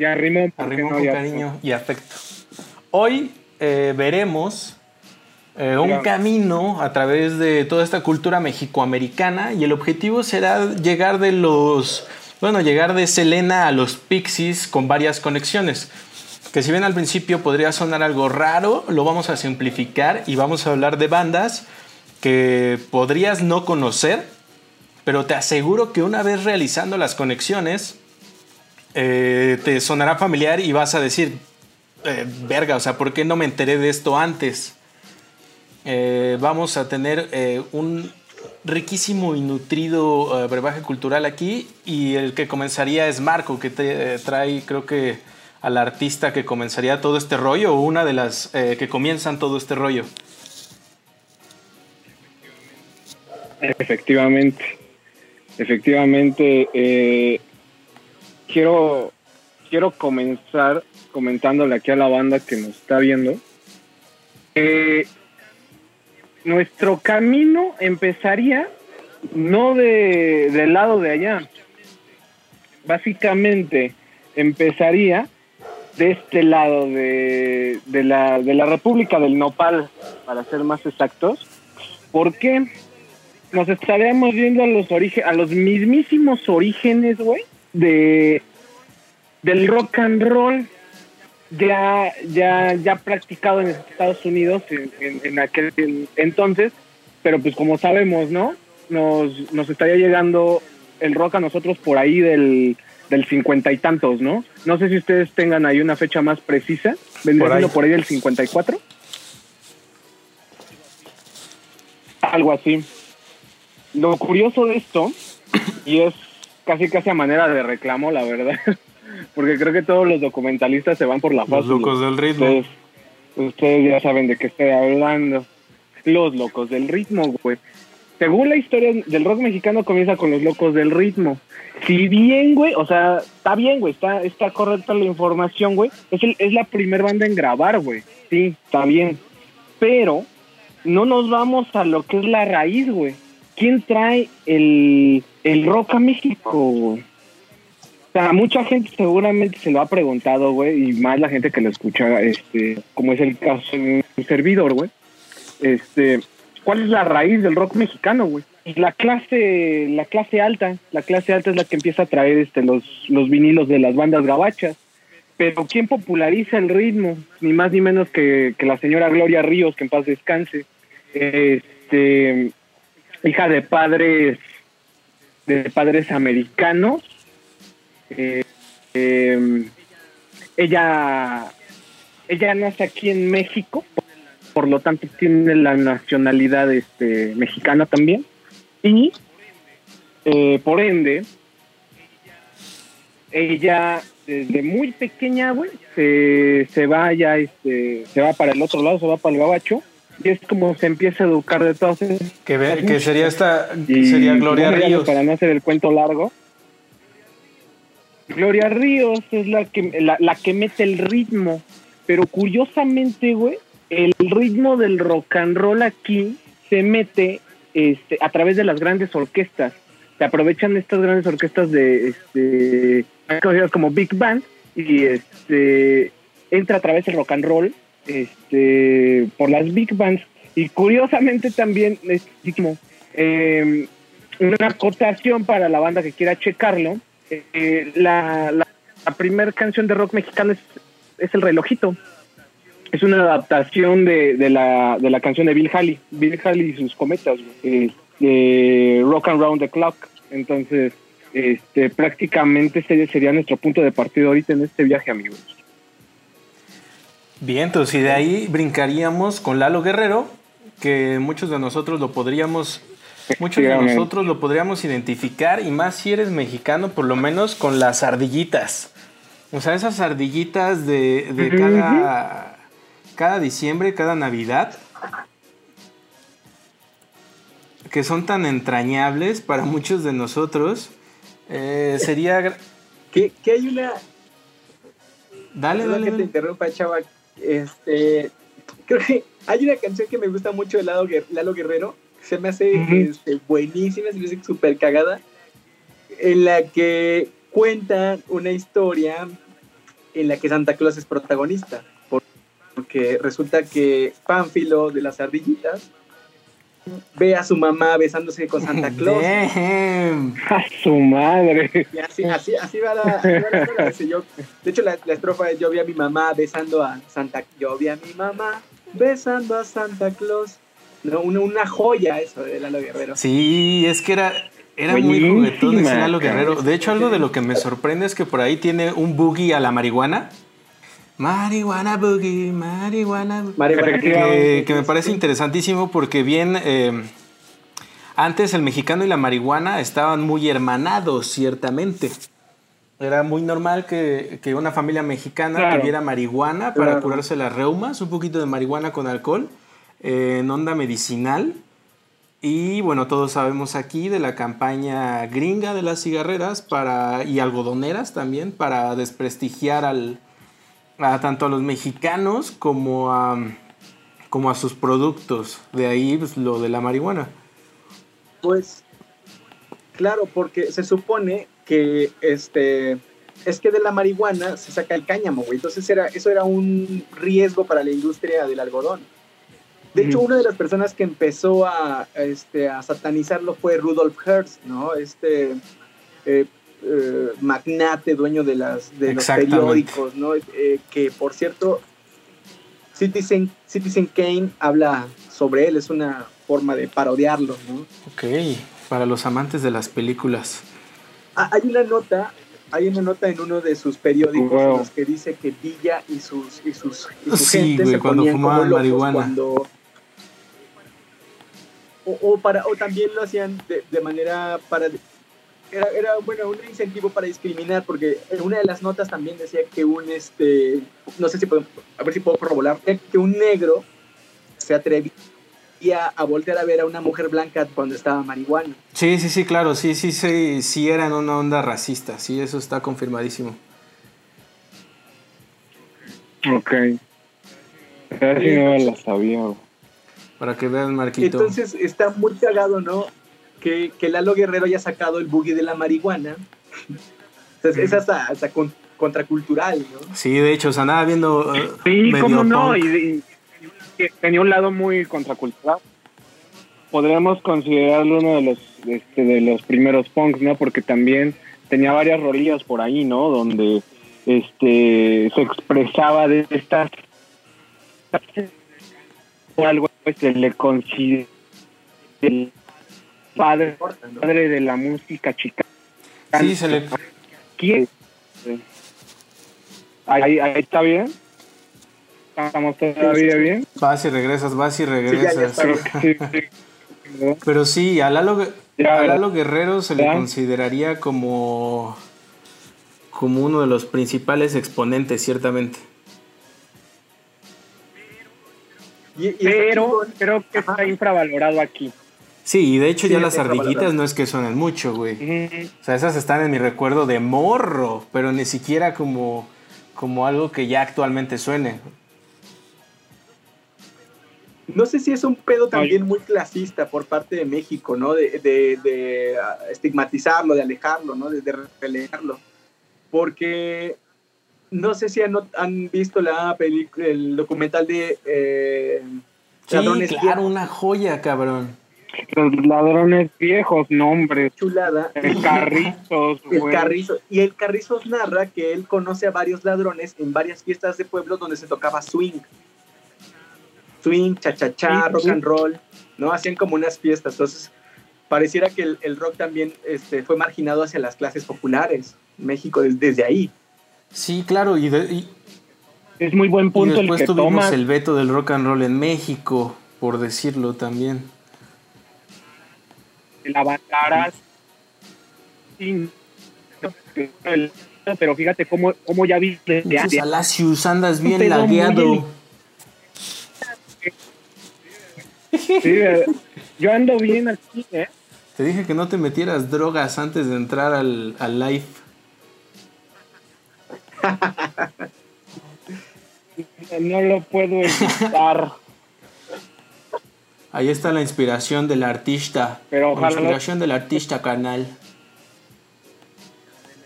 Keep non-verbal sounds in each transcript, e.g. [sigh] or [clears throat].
Y con cariño y afecto. Hoy eh, veremos eh, un camino a través de toda esta cultura mexicoamericana y el objetivo será llegar de los, bueno, llegar de Selena a los Pixies con varias conexiones. Que si bien al principio podría sonar algo raro, lo vamos a simplificar y vamos a hablar de bandas que podrías no conocer, pero te aseguro que una vez realizando las conexiones, eh, te sonará familiar y vas a decir, eh, verga, o sea, ¿por qué no me enteré de esto antes? Eh, vamos a tener un riquísimo y nutrido brebaje cultural aquí y el que comenzaría es Marco, que te, trae creo que al artista que comenzaría todo este rollo o una de las que comienzan todo este rollo. Efectivamente, efectivamente. Quiero, quiero comenzar comentándole aquí a la banda que nos está viendo. nuestro camino empezaría no de, del lado de allá. Básicamente empezaría de este lado de, de, la, de la República del Nopal, para ser más exactos. ¿Por qué? nos estaríamos viendo a los orígenes, a los mismísimos orígenes, güey, de del rock and roll ya ya ya practicado en Estados Unidos en, aquel entonces, pero pues como sabemos, ¿no? Nos, nos estaría llegando el rock a nosotros por ahí del del cincuenta y tantos, ¿no? No sé si ustedes tengan ahí una fecha más precisa, vendría por ahí, por ahí del 54. Algo así. Lo curioso de esto, y es casi casi a manera de reclamo, la verdad, [laughs] porque creo que todos los documentalistas se van por la fácil. Los locos del ritmo. Ustedes, ya saben de qué estoy hablando. Los locos del ritmo, güey. Según la historia del rock mexicano comienza con los locos del ritmo. Si bien, güey, o sea, está bien, güey, está, está correcta la información, güey. Es, es la primera banda en grabar, güey. Sí, está bien. Pero no nos vamos a lo que es la raíz, güey. ¿Quién trae el, rock a México? O sea, mucha gente seguramente se lo ha preguntado, güey, y más la gente que lo escucha, este, como es el caso de un servidor, güey. Este, ¿cuál es la raíz del rock mexicano, güey? La clase, la clase alta, la clase alta es la que empieza a traer este, los, los vinilos de las bandas gabachas. Pero ¿quién populariza el ritmo? Ni más ni menos que, que la señora Gloria Ríos, que en paz descanse. Este, hija de padres de padres americanos. Eh, em, ella ella nace aquí en México, por lo tanto tiene la nacionalidad este, mexicana también. Y eh, por ende, ella desde muy pequeña, güey, se, se va ya, este, se va para el otro lado, se va para el gabacho y es como se empieza a educar de todas que, que sería esta sería Gloria Ríos. para no hacer el cuento largo. Gloria Ríos es la que la, la que mete el ritmo. Pero curiosamente güey el ritmo del rock and roll aquí se mete este a través de las grandes orquestas. Se aprovechan estas grandes orquestas de este conocidas como Big Band y este entra a través del rock and roll este, por las big bands. Y curiosamente también, eh, una acotación para la banda que quiera checarlo. Eh, la, la, primera canción de rock mexicano es, es, El Relojito. Es una adaptación de, de, la, de la canción de Bill Haley. Bill Haley y sus cometas. Eh, rock and Round the Clock. Entonces, este, prácticamente ese sería nuestro punto de partida ahorita en este viaje, amigos. Bien, entonces, y de ahí brincaríamos con Lalo Guerrero, que muchos de nosotros lo podríamos, muchos de nosotros lo podríamos identificar, y más si eres mexicano, por lo menos con las ardillitas. O sea, esas ardillitas de, de cada, cada diciembre, cada Navidad, que son tan entrañables para muchos de nosotros, eh, sería... Que, que hay una... Dale, dale. Que te interrumpa, chava este, creo que hay una canción que me gusta mucho de Lalo, Lalo Guerrero, que se me hace este, buenísima, se me hace súper cagada, en la que cuentan una historia en la que Santa Claus es protagonista. Porque resulta que Pánfilo de las ardillitas ve a su mamá besándose con Santa [laughs] Claus. A su madre. Y así, así, así va la, así va la historia. Dice, yo- de hecho, la, la estrofa es yo vi a mi mamá besando a Santa Yo vi a mi mamá besando a Santa Claus. No, una, una joya eso de Lalo Guerrero. Sí, es que era, era muy juguetón ese Lalo. Guerrero. De hecho, algo de lo que me sorprende es que por ahí tiene un boogie a la marihuana. Marihuana boogie, marihuana boogie. Marihuana. Que, que me parece interesantísimo porque bien... eh, antes el mexicano y la marihuana estaban muy hermanados, ciertamente. Era muy normal que, que una familia mexicana Claro. tuviera marihuana para Claro. curarse las reumas, un poquito de marihuana con alcohol, eh, en onda medicinal. Y bueno, todos sabemos aquí de la campaña gringa de las cigarreras para, y algodoneras también para desprestigiar al, a tanto a los mexicanos como a, como a sus productos. De ahí pues, lo de la marihuana. Pues, claro, porque se supone que este es que de la marihuana se saca el cáñamo, güey. Entonces era, eso era un riesgo para la industria del algodón. De hecho, una de las personas que empezó a, este, a satanizarlo fue Rudolf Hearst, ¿no? Este eh, eh, magnate, dueño de, las, de los periódicos, ¿no? Eh, que, por cierto, Citizen, Citizen Kane habla sobre él, es una forma de parodiarlo, ¿no? Ok, para los amantes de las películas. Ah, hay una nota, hay una nota en uno de sus periódicos Wow. en los que dice que Villa y sus y sus, y su Sí, gente güey, se cuando ponían como fumaban locos marihuana. cuando o, o para o también lo hacían de, de manera para era, era bueno un incentivo para discriminar porque en una de las notas también decía que un este no sé si puedo a ver si puedo corroborar que un negro se atrevía a voltear a ver a una mujer blanca cuando estaba marihuana Sí, sí, sí, claro, sí, sí, sí, sí eran una onda racista, sí, eso está confirmadísimo. Ok. Casi no la sabía. Para que vean, Marquito. Entonces está muy cagado, ¿no? Que, que Lalo Guerrero haya sacado el boogie de la marihuana. Entonces, es hasta, hasta con- contracultural, ¿no? Sí, de hecho, o sea, andaba viendo eh, Sí, medio cómo no. punk. Y, y- y tenía un lado muy contracultural. Podríamos considerarlo uno de los, este, de los primeros punks, ¿no? Porque también tenía varias rolillas por ahí, ¿no? Donde este se expresaba de estas algo pues, se le considera padre, padre de la música chica. Sí, se le... ¿Quién? Ahí, ahí está bien. Estamos todavía bien. Vas y regresas, vas y regresas. Pero sí, a Lalo, Guerrero se le consideraría como, como uno de los principales exponentes, ciertamente. Pero creo que está infravalorado aquí. Sí, y de hecho Sí, ya las ardillitas no es que suenen mucho, güey. O sea, esas están en mi recuerdo de morro, pero ni siquiera como, como algo que ya actualmente suene. No sé si es un pedo también muy clasista por parte de México, ¿no? De, de- de, ah, estigmatizarlo, de alejarlo, ¿no? De, de relegarlo. Porque no sé si han, han visto la película, el documental de eh, Sí, claro, una joya, cabrón. Los ladrones viejos, nombres. chulada. El carritos, [laughs] El güey. Carrizo. Y el Carrizos narra que él conoce a varios ladrones en varias fiestas de pueblo donde se tocaba swing. Swing, cha-cha-cha, Sí, rock sí. and roll, ¿no? Hacían como unas fiestas. Entonces, pareciera que el, el rock también este, fue marginado hacia las clases populares. México des- desde ahí. Sí, claro, y, de- y- Es muy buen y punto el después que tuvimos tomas. el veto del rock and roll en México, por decirlo también. El avataras. Sí. El- Pero fíjate cómo, cómo ya viste. Ya- Alacius, andas bien lagueado. sí, eh, yo ando bien aquí, ¿eh? Te dije que no te metieras drogas antes de entrar al, al live. [laughs] No lo puedo evitar. Ahí está la inspiración del artista. Pero la ojalá- inspiración del artista, canal.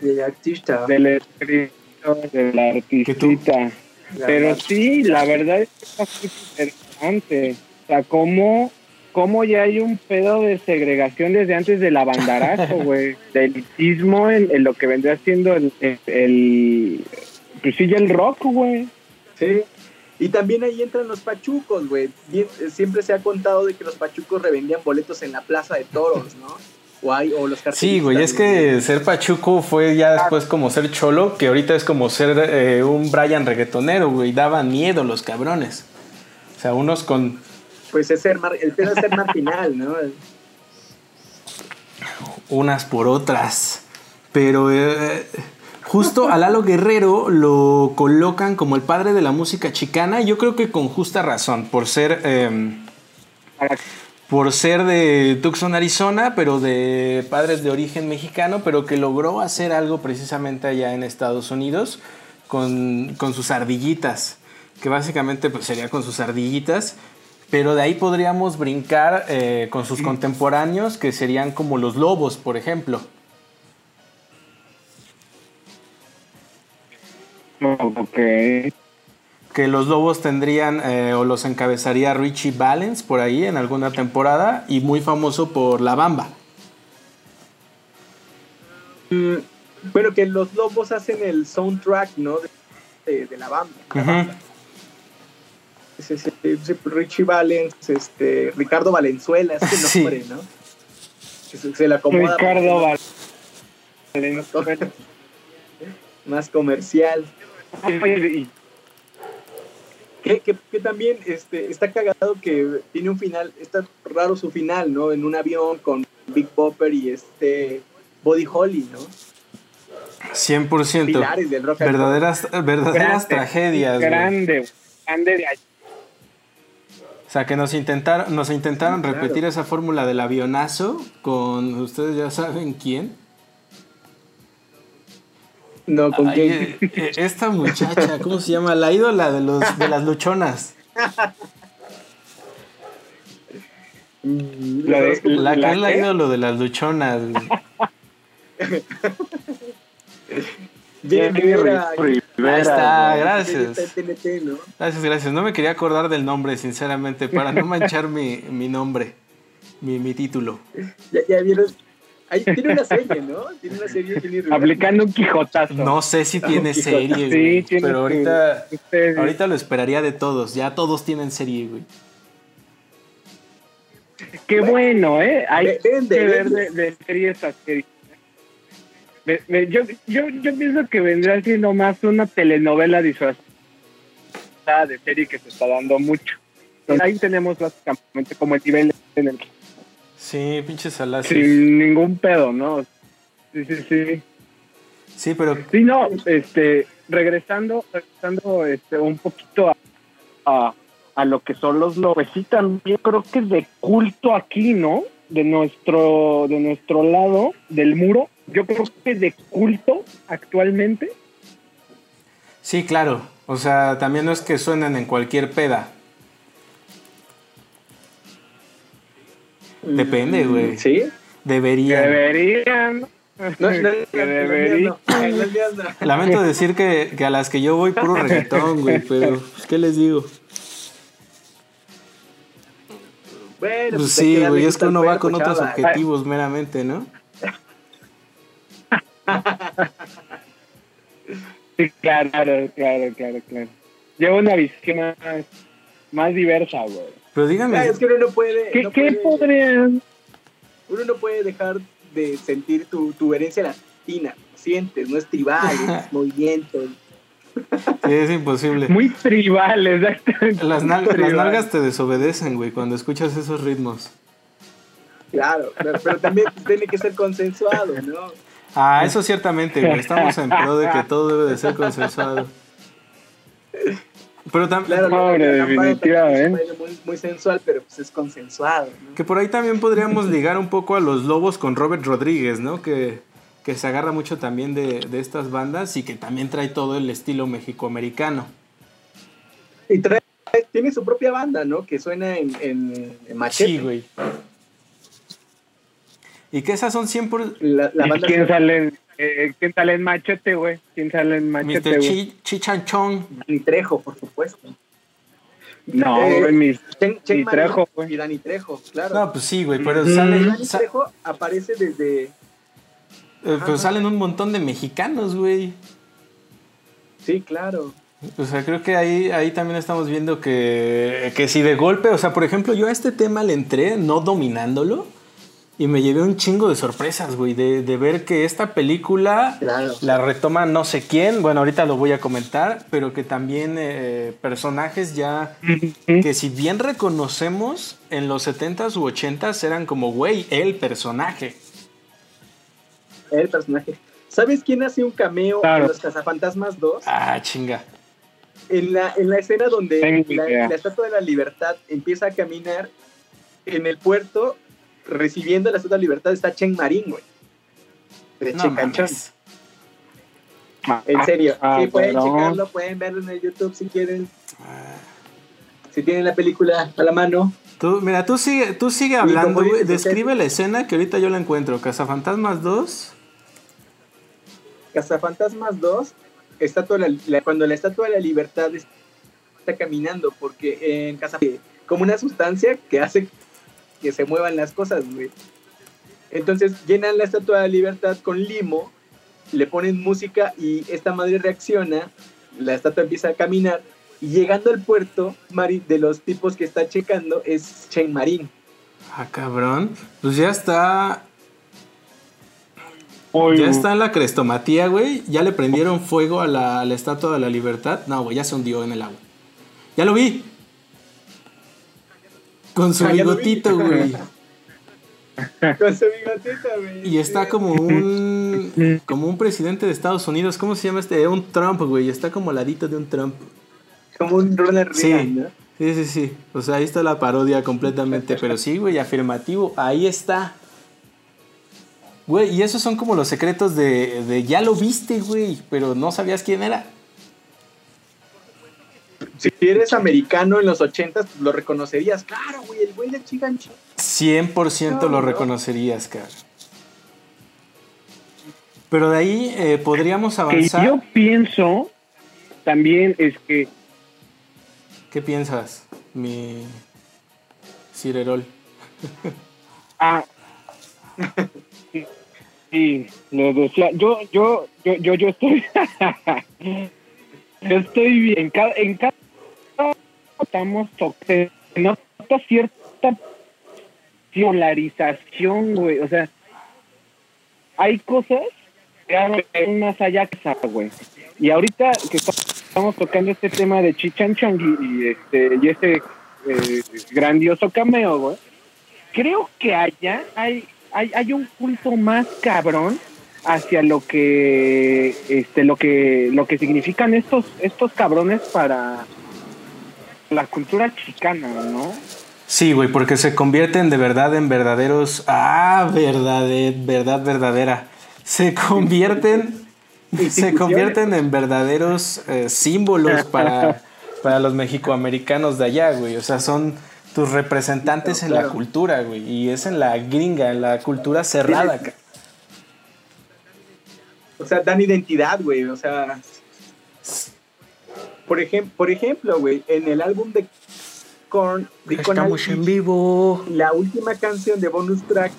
De artista. del escritor. de la artista. Pero sí, la verdad es que es interesante. O sea, cómo, cómo ya hay un pedo de segregación desde antes del abandarazo, [laughs] güey. Del elitismo en, lo que vendría siendo el, el, pues sí, el rock, güey. Sí. Y también ahí entran los pachucos, güey. Siempre se ha contado de que los pachucos revendían boletos en la plaza de toros, ¿no? O, los Sí, güey, es que ser pachuco fue ya después como ser cholo, que ahorita es como ser eh, un Brian reggaetonero, güey. Daban miedo los cabrones. O sea, unos con. Pues es ser el pedo es ser marginal, ¿no? [laughs] Unas por otras. Pero eh, justo a Lalo Guerrero lo colocan como el padre de la música chicana, yo creo que con justa razón, por ser. Em, por ser de Tucson, Arizona, pero de padres de origen mexicano, pero que logró hacer algo precisamente allá en Estados Unidos con, sus ardillitas, que básicamente pues, sería con sus ardillitas, pero de ahí podríamos brincar eh, con sus contemporáneos, que serían como los lobos, por ejemplo. Ok que los Lobos tendrían eh, o los encabezaría Richie Valens por ahí en alguna temporada y muy famoso por La Bamba. Mm, bueno, que los Lobos hacen el soundtrack, ¿no? De, La Bamba. Richie Valens, este, Ricardo Valenzuela, es el [laughs] nombre, ¿no? Se, le acomoda. Ricardo Valenzuela. [laughs] Más comercial. [laughs] Que, que, también este, está cagado que tiene un final, está raro su final, ¿no? En un avión con Big Popper y este Body Holly, ¿no? 100%. Pilares del rock verdaderas verdaderas tragedias. Grande, grande de O sea, que nos intentaron, nos intentaron repetir esa fórmula del avionazo con, ustedes ya saben quién. No, ¿con quién? Eh, eh, esta muchacha, ¿cómo se llama? La ídola de, los, de las luchonas. La, que es la ídolo de las luchonas. [laughs] Bien, Ahí está, gracias. Gracias, gracias. No me quería acordar del nombre, sinceramente, para no manchar mi, mi nombre, mi, mi título. [laughs] Ya, ya vieron, tiene una serie, ¿no? Tiene una serie. Aplicando un quijotazo. No sé si tiene serie, sí, pero ahorita, ahorita lo esperaría de todos. Ya todos tienen serie, güey. Qué bueno, ¿eh? Hay que ver de, de series a serie. yo, yo, yo pienso que vendrá siendo más una telenovela disfrazada de serie que se está dando mucho. ahí tenemos básicamente como el nivel en el Sí, pinche salacios. Sin ningún pedo, ¿no? Sí, sí, sí. Sí, pero... Sí, no, este, regresando, regresando este, un poquito a, a, lo que son los sí también creo que es de culto aquí, ¿no? De nuestro, de nuestro lado del muro, yo creo que es de culto actualmente. Sí, claro. O sea, también no es que suenen en cualquier peda. Depende, güey. ¿Sí? Deberían. Deberían. No, no, deberían. Lamento decir que, que, a las que yo voy puro reggaetón, güey, pero pues, ¿qué les digo? Bueno, pues, sí, güey, es que uno va con otros objetivos meramente, ¿no? [laughs] sí, claro, claro, claro, claro. Llevo una visión más, más diversa, güey. Pero dígame. es que uno no puede. ¿Qué, ¿qué podrían? Uno no puede dejar de sentir tu, tu herencia latina. Sientes, no es tribal, es [laughs] movimiento. Sí, es imposible. Muy tribal, exactamente. Las, nalgas te desobedecen, güey, cuando escuchas esos ritmos. Claro, pero, pero también tiene que ser consensuado, ¿no? Ah, eso ciertamente, güey. Estamos en pro de que todo debe de ser consensuado. Pero también. Claro, definitivamente. Muy, muy, sensual, pero pues es consensuado. Que por ahí también podríamos ligar un poco a los lobos con Robert Rodríguez, ¿no? Que, que se agarra mucho también de, de, estas bandas y que también trae todo el estilo mexicoamericano. Y trae, tiene su propia banda, ¿no? Que suena en, en, en Machete. Sí, güey. Y que esas son 100%... La, la ¿Y banda ¿Quién sale, en- eh, ¿Quién sale en machete, güey? ¿Quién sale en machete, güey? Chi, Chichanchón. Dani Trejo, por supuesto. No, Eh, güey, mis... Chen, Chen Y Marín Trejo, güey. y Dani Trejo, claro. No, pues sí, güey, pero Mm. sale, Dani sa- Trejo aparece desde... eh, pero salen un montón de mexicanos, güey. Sí, claro. O sea, creo que ahí, ahí también estamos viendo que, que si de golpe, o sea, por ejemplo, yo a este tema le entré no dominándolo y me llevé un chingo de sorpresas, güey, de, de ver que esta película Claro. la retoma no sé quién, bueno, ahorita lo voy a comentar, pero que también eh, personajes ya que si bien reconocemos en los 70s u 80s eran como, güey, el personaje. El personaje. ¿Sabes quién hace un cameo Claro. en Los Cazafantasmas 2? Ah, chinga. En la, en la escena donde la Estatua de la Libertad empieza a caminar en el puerto, recibiendo la Estatua de Libertad está Chen Marín, güey. De No Chen Canchón. En serio. Ah, sí, pueden perdón. checarlo, pueden verlo en el YouTube si quieren. Si tienen la película a la mano. Tú, mira, tú sigue, tú sigue hablando, dices, Describe la escena que ahorita yo la encuentro. Cazafantasmas 2. Cazafantasmas 2, estatua de la- la- cuando la Estatua de la Libertad está caminando, porque en Casa como una sustancia que hace que se muevan las cosas, güey. Entonces llenan la Estatua de la Libertad con limo, le ponen música y esta madre reacciona, la estatua empieza a caminar y llegando al puerto, Mari, de los tipos que está checando es Chen Marín. Ah, cabrón. Pues ya está. Ya está en la crestomatía, güey. Ya le prendieron fuego a la, a la estatua de la libertad. No, güey, ya se hundió en el agua. Ya lo vi. Con su bigotito, güey. [laughs] Con su bigotito, güey. Y está como un. Como un presidente de Estados Unidos. ¿Cómo se llama este? Un Trump, güey. Está como al ladito de un Trump. Como un Ronald Sí. Reagan, ¿no? Sí, sí, sí. O sea, ahí está la parodia completamente. [laughs] Pero sí, güey, afirmativo. Ahí está. Güey, y esos son como los secretos de, de ya lo viste, güey, pero no sabías quién era. Si eres americano en los 80 pues lo reconocerías. Claro, güey, el güey de Chigancho. 100% No, lo no. reconocerías, cara. Pero de ahí eh, podríamos que avanzar. yo pienso también es que ¿Qué piensas, mi Cirerol? [laughs] Ah. Sí, lo decía. Yo, yo, yo, yo, yo estoy. [laughs] yo estoy bien. En cada, en cada estamos tocando cierta polarización, güey. O sea, hay cosas que más allá que esa, güey. Y ahorita que estamos tocando este tema de Chichanchong y, y este y este eh, grandioso cameo, güey creo que allá hay, hay, hay un culto más cabrón hacia lo que este lo que lo que significan estos estos cabrones para la cultura chicana, ¿no? Sí, güey, porque se convierten de verdad en verdaderos. Ah, verdad, verdad, verdadera. Se convierten. se convierten en verdaderos eh, símbolos para, [laughs] para los mexicoamericanos de allá, güey. O sea, son tus representantes Claro, en la claro. cultura, güey. Y es en la gringa, en la cultura cerrada. O sea, dan identidad, güey. O sea. Por, ejem por ejemplo, güey, en el álbum de Korn, Deacon Estamos en vivo. la última canción de bonus track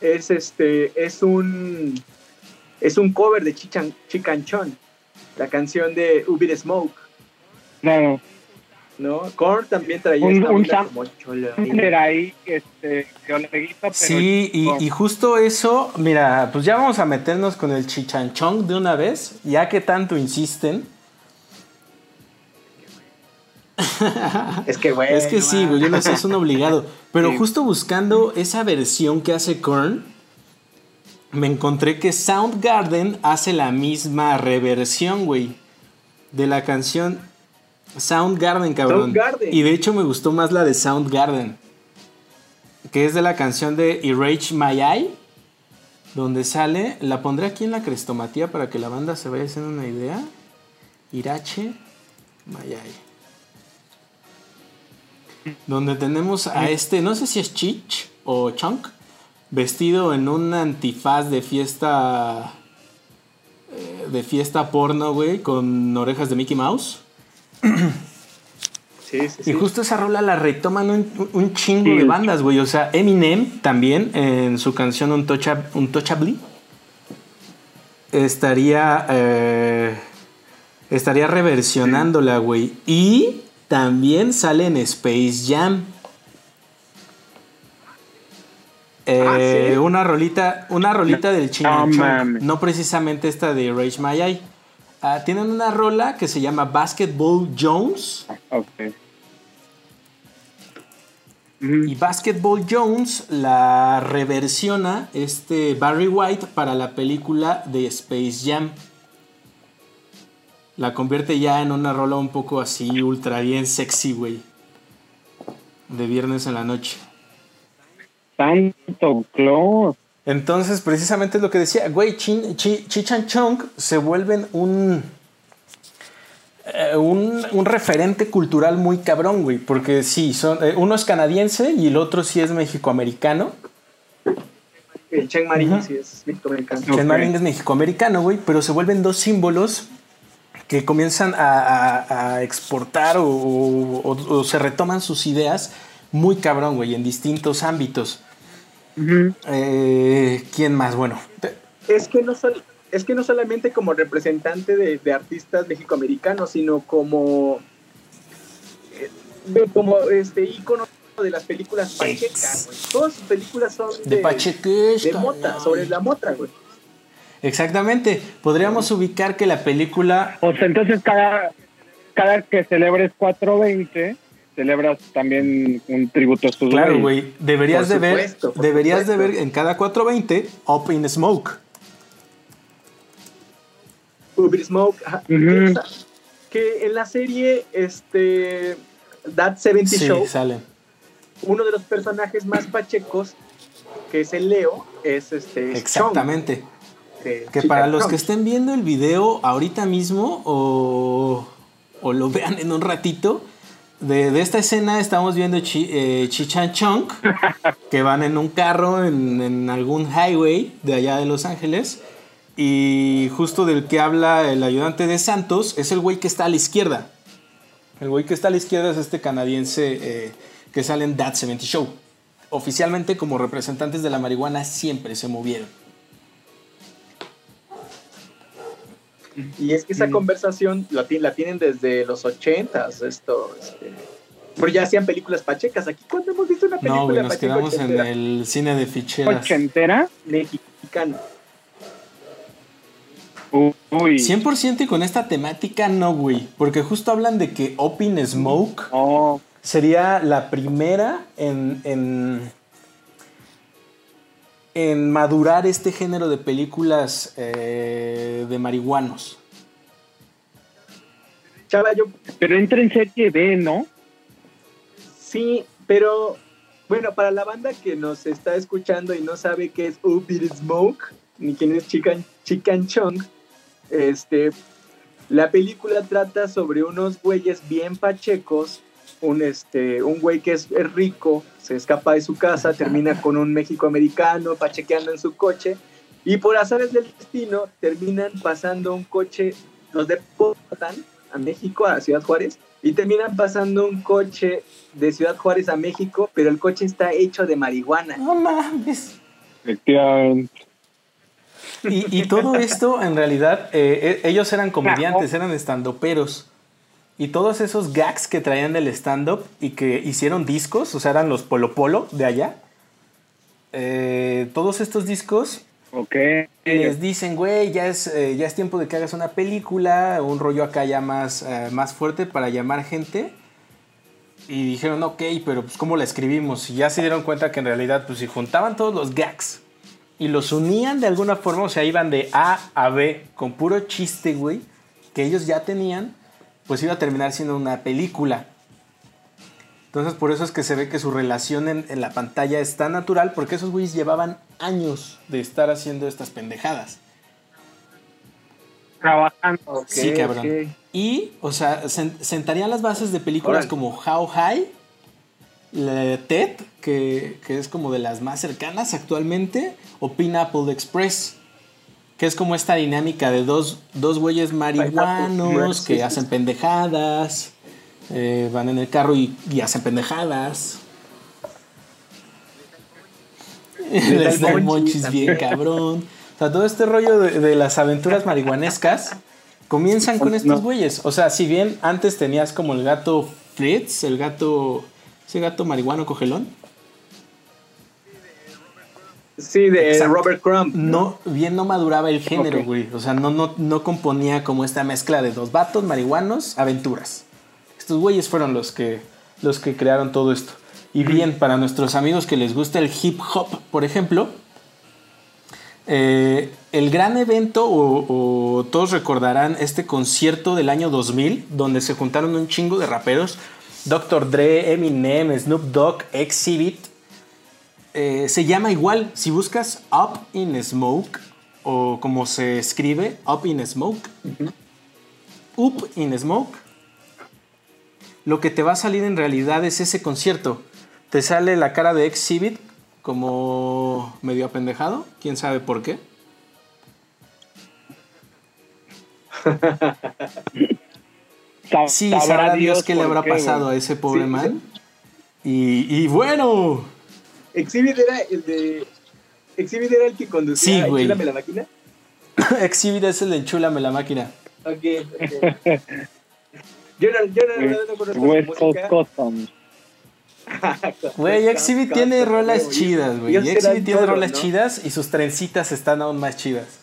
es este es un es un cover de Chichan, Chicanchón la canción de Ubi the Smoke Claro. no Korn también traía Un- esta un como cholo. Era ahí este pero Sí, y, y justo eso, mira, pues ya vamos a meternos con el chichanchón de una vez, ya que tanto insisten. Es que güey Es que sí, güey, yo no sé, es un obligado. Pero Sí. justo buscando esa versión que hace Korn, me encontré que Soundgarden hace la misma reversión, güey, de la canción Soundgarden, cabrón. Soundgarden. Y de hecho me gustó más la de Soundgarden, que es de la canción de Erase My Eye, donde sale, la pondré aquí en la crestomatía para que la banda se vaya haciendo una idea. Irache Eye donde tenemos a este, no sé si es Chich o Chunk, vestido en un antifaz de fiesta. eh, de fiesta porno, güey, con orejas de Mickey Mouse. Sí, sí, sí. Y justo esa rola la retoman un, un chingo de bandas, güey. O sea, Eminem también en su canción Untouchab- Untouchably estaría eh, estaría reversionándola, güey. Y también sale en Space Jam. Eh, Ah, ¿sí? Una rolita, una rolita del Chino No no precisamente esta de Rage My Eye. Ah, tienen una rola que se llama Basketball Jones. Ok. Ujú. Y Basketball Jones la reversiona este Barry White para la película de Space Jam. La convierte ya en una rola un poco así, ultra bien sexy, güey. De viernes en la noche. Santo Claus. Entonces, precisamente es lo que decía, güey, Chin- Chi, Cheech and Chong se vuelven un, eh, un, un referente cultural muy cabrón, güey, porque sí, son, eh, uno es canadiense y el otro sí es mexicoamericano. El Cheng Marin Ujú. sí es mexicoamericano. Chen Ok. Maring es mexicoamericano, güey, pero se vuelven dos símbolos que comienzan a, a- a exportar o, o- o se retoman sus ideas muy cabrón, güey, en distintos ámbitos. Eh, ¿Quién más? Bueno, Es que no sol- es que no solamente como representante de, de artistas mexicoamericanos, sino como eh, como este ícono de las películas pachecas, güey. Todas sus películas son de de, de mota, sobre la mota, güey. Exactamente. Podríamos ubicar que la película. O sea, entonces cada, cada que celebres 420, celebras también un tributo a estos Claro, güey. Deberías de ver. supuesto, por Deberías de ver en cada 420 Up in Smoke. Smoke, ajá. Ujú. Esa- que en la serie este That 70 Sí, Show, salen. uno de los personajes más pachecos, que es el Leo, es este es Exactamente. Chong, Que para los que estén viendo el video ahorita mismo o, o lo vean en un ratito, de, de esta escena estamos viendo Chi, eh, Chichan Chong, que van en un carro en, en algún highway de allá de Los Ángeles. Y justo del que habla el ayudante de Santos es el güey que está a la izquierda. El güey que está a la izquierda es este canadiense eh, que sale en That 70 Show. Oficialmente como representantes de la marihuana siempre se movieron. Y es que esa Mm. conversación la, la tienen desde los ochentas, esto, este, pero ya hacían películas pachecas. Aquí cuando hemos visto una película No, güey, nos pacheca quedamos en el cine de ficheras. ¿Ochentera? mexicana. Uy. 100% y con esta temática no, güey. Porque justo hablan de que Open Smoke No. sería la primera en, en, en madurar este género de películas eh, de marihuanos. Chava, yo Pero entra en serie B, ¿no? sí, pero bueno, para la banda que nos está escuchando y no sabe qué es Upir Smoke, ni quién es Chican, Chican Chong, este, la película trata sobre unos güeyes bien pachecos, un, este, un güey que es, es rico, se escapa de su casa, termina con un México-americano pachequeando en su coche, y por azares del destino terminan pasando un coche, los deportan a México, a Ciudad Juárez, y terminan pasando un coche de Ciudad Juárez a México, pero el coche está hecho de marihuana. No mames. Efectivamente. Y, y todo esto, en realidad, eh, eh, ellos eran comediantes, eran estandoperos. Y todos esos gags que traían del stand-up y que hicieron discos, o sea, eran los Polo Polo de allá. eh, todos estos discos Ok. les dicen, güey, ya es, eh, ya es tiempo de que hagas una película, un rollo acá ya más, eh, más fuerte para llamar gente. Y dijeron, ok, pero pues ¿cómo la escribimos? Y ya se dieron cuenta que en realidad, pues si juntaban todos los gags y los unían de alguna forma, o sea, iban de A a B con puro chiste, güey, que ellos ya tenían, pues iba a terminar siendo una película. Entonces por eso es que se ve que su relación en, en la pantalla es tan natural, porque esos güeyes llevaban años de estar haciendo estas pendejadas. Trabajando. sí, Ok, cabrón. Y, o sea, sen- sentarían las bases de películas como How High, la TED, que, que es como de las más cercanas actualmente, o Pineapple Express, que es como esta dinámica de dos, dos güeyes marihuanos que hacen pendejadas, eh, van en el carro y, y hacen pendejadas. Les da el monchis bien cabrón. O sea, todo este rollo de, de las aventuras marihuanescas comienzan con estos güeyes. O sea, si bien antes tenías como el gato Fritz, el gato. Ese gato marihuano cogelón. Sí, de Exacto. Robert Crumb. No, bien no maduraba el género, güey. O sea, no, no, no componía como esta mezcla de dos vatos, marihuanos, aventuras. Estos güeyes fueron los que, los que crearon todo esto. Y bien, para nuestros amigos que les gusta el hip hop, por ejemplo, eh, el gran evento, o, o todos recordarán este concierto del año 2000, donde se juntaron un chingo de raperos, Dr. Dre, Eminem, Snoop Dogg, Exhibit, eh, se llama igual. Si buscas Up in Smoke, o como se escribe, Up in Smoke, Up in Smoke, lo que te va a salir en realidad es ese concierto. Te sale la cara de Exhibit como medio apendejado, quién sabe por qué. Sí, sabrá Dios qué le habrá qué, pasado a ese pobre Sí, man. Y, y bueno, Exhibit era el de. Exhibit era el que conducía Sí, güey. Enchúlame la máquina. [laughs] Exhibit es el de Enchúlame la máquina. Ok, ok. [laughs] Yo no, yo no, no, no conozco West Coast. Customs. [laughs] Güey, Exhibit tiene rolas chidas, güey. Exhibit tiene rolas ¿no? chidas y sus trencitas están aún más chidas.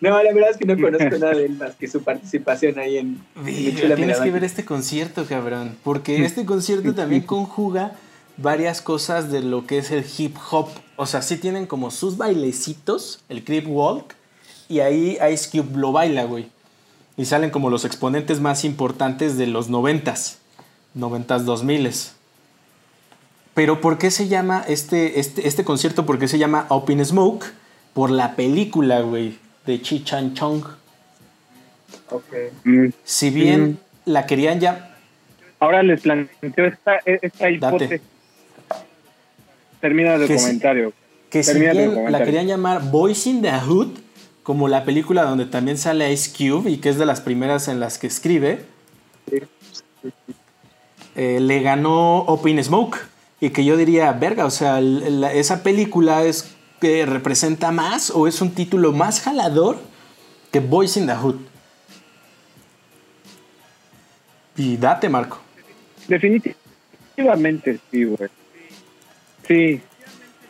No, la verdad es que no [laughs] conozco nada de él más que su participación ahí en. la Tienes que ver este concierto, cabrón. Porque este concierto también [laughs] conjuga varias cosas de lo que es el hip hop. O sea, sí tienen como sus bailecitos, el creep walk, y ahí Ice Cube lo baila, güey. Y salen como los exponentes más importantes de los noventas, noventas, dos miles. Pero ¿por qué se llama este, este, este concierto? ¿Por qué se llama Up in Smoke? Por la película, güey, de Chi Chan Chong. Ok. Mm. Si bien Mm. la querían ya... Ahora les planteo esta, esta hipótesis. Termina sí. comentario. que si Termina bien la querían llamar Boys in the Hood, como la película donde también sale Ice Cube y que es de las primeras en las que escribe, eh, le ganó Open Smoke. Y que yo diría, verga, o sea, el- la- esa película es que representa más o es un título más jalador que Boys in the Hood. Y date, Marco. Definitivamente sí, güey. Sí,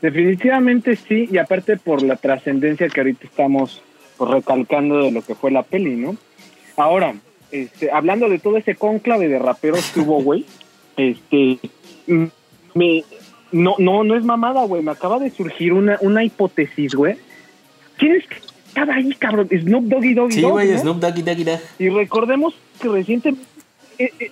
definitivamente sí, y aparte por la trascendencia que ahorita estamos recalcando de lo que fue la peli, ¿no? Ahora, este, hablando de todo ese cónclave de raperos que hubo, güey, [laughs] este, me, no, no, no es mamada, güey, me acaba de surgir una, una hipótesis, güey. ¿Quién es que estaba ahí, cabrón? Snoop Doggy Doggy Sí, güey, ¿no? Snoop Doggy Doggy Dogg. Y recordemos que recientemente eh, eh,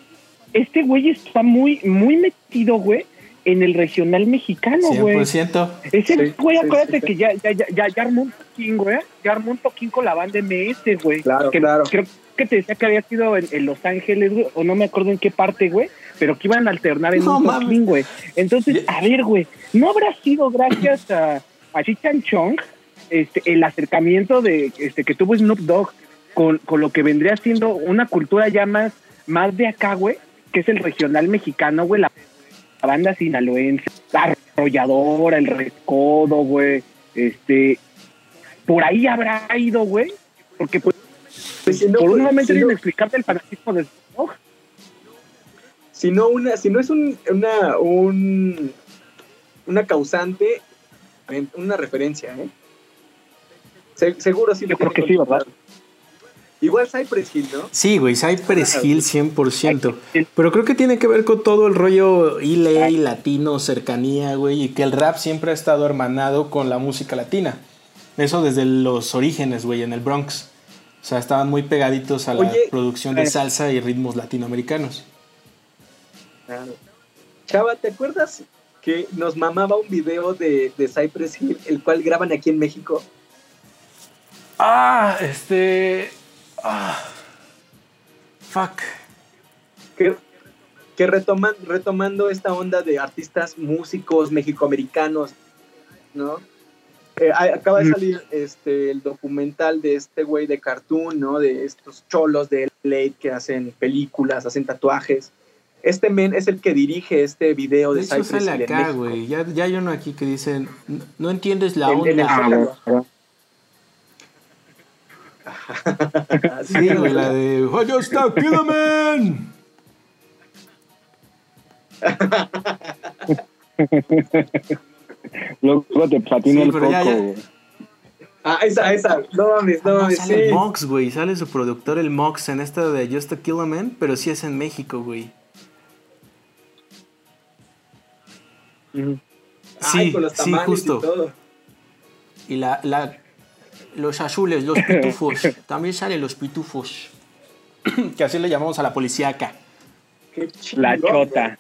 este güey está muy, muy metido, güey, en el regional mexicano, güey. 100%. Ese Sí, güey, sí, acuérdate sí, sí. que ya, ya, ya, ya, ya armó un toquín, güey. Ya armó un toquín con la banda MS, güey. Claro, que, claro. Creo que te decía que había sido en, en Los Ángeles, güey, o no me acuerdo en qué parte, güey, pero que iban a alternar en No un toquín, güey. Entonces, a ver, güey, ¿no habrá sido gracias a, a Chichan Chong este, el acercamiento de este que tuvo Snoop Dogg con, con lo que vendría siendo una cultura ya más, más de acá, güey, que es el regional mexicano, güey, la, la banda sinaloense, la arrolladora, el recodo, güey, este, por ahí habrá ido, güey, porque pues, Pues, por un pues, momento no- inexplicable el fanatismo de Snoop Dogg. Si no una si no es un, una un, una causante una referencia ¿eh? Se- seguro sí lo Yo creo que sí, ¿verdad? igual Cypress Hill ¿no? Sí, güey, Cypress Hill 100%. Sí. Pero creo que tiene que ver con todo el rollo LA, latino, cercanía, güey, y que el rap siempre ha estado hermanado con la música latina. Eso desde los orígenes, güey, en el Bronx. O sea, estaban muy pegaditos a la Oye, producción de eh. salsa y ritmos latinoamericanos. Chava ¿te acuerdas que nos mamaba un video de, de Cypress Hill el cual graban aquí en México Ah, este. Ah. Fuck. que, que retoman, retomando esta onda de artistas músicos mexicoamericanos, ¿no? Eh, acaba de salir este, el documental de este güey de cartoon, ¿no? De estos cholos de LA que hacen películas, hacen tatuajes. Este men es el que dirige este video de, de hecho, Cypress sale Hill en acá, México. güey. Ya, ya hay uno aquí que dicen, no entiendes la En- en el onda. [laughs] Sí, güey, la de, ¡Oh, ya está, Killerman! [laughs] Luego te patino Sí, el coco, ya- ya- güey. Ah, esa, esa. No mames, no No, mames, sale sí. el Mox, güey. Sale su productor, el Mox, en esta de Just a Killerman, pero sí es en México, güey. Sí, Ay, con los sí, justo. y todo. Y la, la, los azules, los pitufos. [laughs] También salen los pitufos. [clears throat] que así le llamamos a la policía acá. Qué chingón, La chota.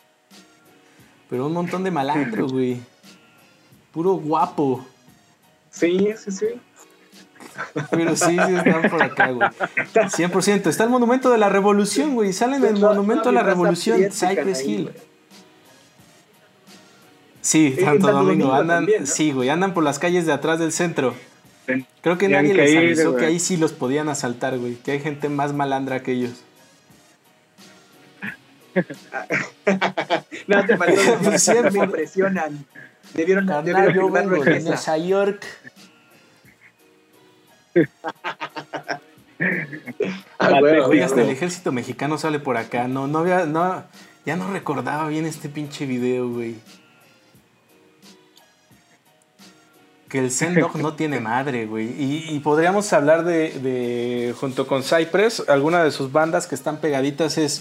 Pero un montón de malandros, güey. Puro guapo. Sí, sí, sí. Pero sí, sí están por acá, güey. [laughs] 100%. Está el Monumento de la Revolución, güey. Salen en el Toda- Monumento de la Revolución, Cypress Hill. güey. Sí, Santo Santo Domingo. Domingo Andan, también, ¿no? sí, güey, andan por las calles de atrás del centro. Creo que nadie les avisó güey. que ahí sí los podían asaltar, güey. Que hay gente más malandra que ellos. [laughs] No, te faltó [laughs] me impresionan. Debieron, Carnal, debieron yo vengo en de. Nueva York. [laughs] Ah, Oye, hasta el ejército mexicano sale por acá. No, no había, no, ya no recordaba bien este pinche video, güey. Que el Sendog no tiene madre, güey. Y, y podríamos hablar de, de, junto con Cypress, alguna de sus bandas que están pegaditas es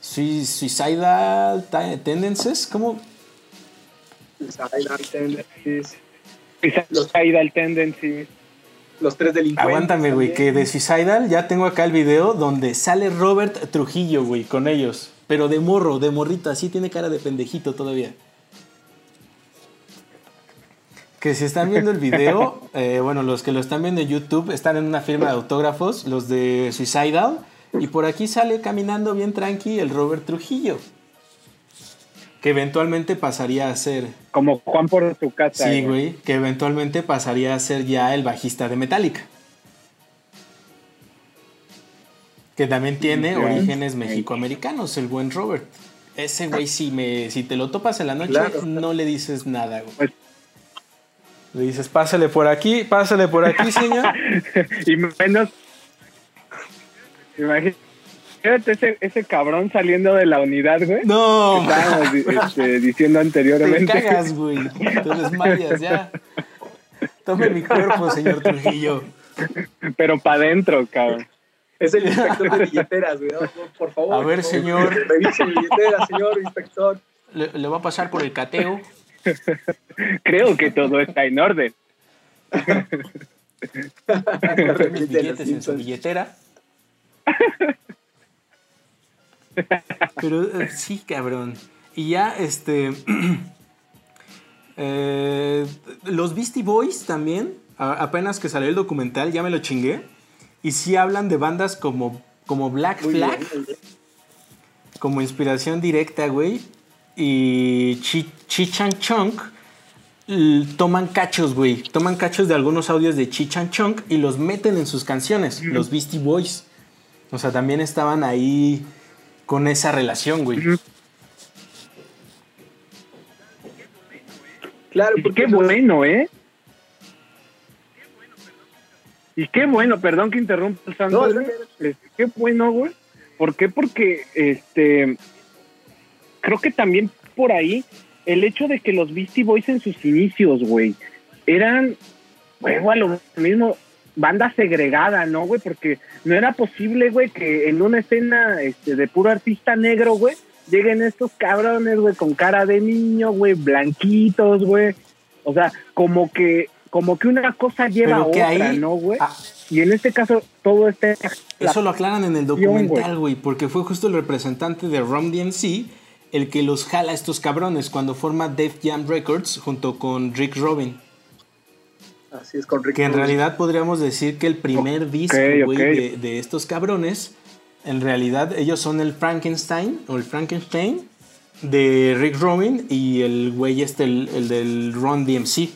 Sui- Suicidal Te- Tendencies. ¿Cómo? Suicidal Tendencies, Suicidal Tendency. Los tres delincuentes. Aguántame, güey, que de Suicidal ya tengo acá el video donde sale Robert Trujillo, güey, con ellos. Pero de morro, de morrito, así tiene cara de pendejito todavía. Que si están viendo el video, [laughs] eh, bueno, los que lo están viendo en YouTube están en una firma de autógrafos, los de Suicidal, y por aquí sale caminando bien tranqui el Robert Trujillo. Que eventualmente pasaría a ser Como Juan por su casa. Sí, güey, que eventualmente pasaría a ser ya el bajista de Metallica. Que también tiene orígenes mexicoamericanos, el buen Robert. Ese güey, si, me, si te lo topas en la noche, Claro. no le dices nada, güey. Pues- Le dices, pásale por aquí, pásale por aquí, señor. [laughs] y menos. Imagínate ese, ese cabrón saliendo de la unidad, güey. No, que estábamos este, diciendo te anteriormente. cagas, güey. Te desmayas, ya. Tome mi cuerpo, señor Trujillo. Pero para adentro, cabrón. Es el inspector de billeteras, güey. Por favor. A ver, señor. Revise mi billetera, señor inspector. Le, le va a pasar por el cateo. [laughs] Creo que todo está en orden. Mis billetes en su billetera. Pero eh, sí, cabrón. Y ya, este. [clears throat] eh, los Beastie Boys también. a- apenas que salió el documental, ya me lo chingué. Y sí hablan de bandas como, como Black Flag, como inspiración directa, güey. Y Chi, Chi Chang Chong l- toman cachos, güey. Toman cachos de algunos audios de Chi Chang Chong y los meten en sus canciones, los Beastie Boys. O sea, también estaban ahí con esa relación, güey. Claro, Y porque qué bueno, ¿eh? Y qué bueno, perdón que interrumpa el Sandro. No, Este, qué bueno, güey. ¿Por qué? Porque este creo que también por ahí el hecho de que los Beastie Boys en sus inicios, güey, eran güey, a lo mismo banda segregada, ¿no, güey? Porque no era posible, güey, que en una escena este, de puro artista negro, güey, lleguen estos cabrones, güey, con cara de niño, güey, blanquitos, güey. O sea, como que como que una cosa lleva a otra, ahí- ¿no, güey? Ah, Y en este caso todo este eso lo aclaran en el documental, güey, porque fue justo el representante de Rum DMC el que los jala a estos cabrones cuando forma Def Jam Records junto con Rick Rubin. Así es, con Rick Que en realidad podríamos decir que el primer disco, de, de estos cabrones, en realidad ellos son el Frankenstein o el Frankenstein de Rick Rubin y el güey este, el, el del Ron DMC.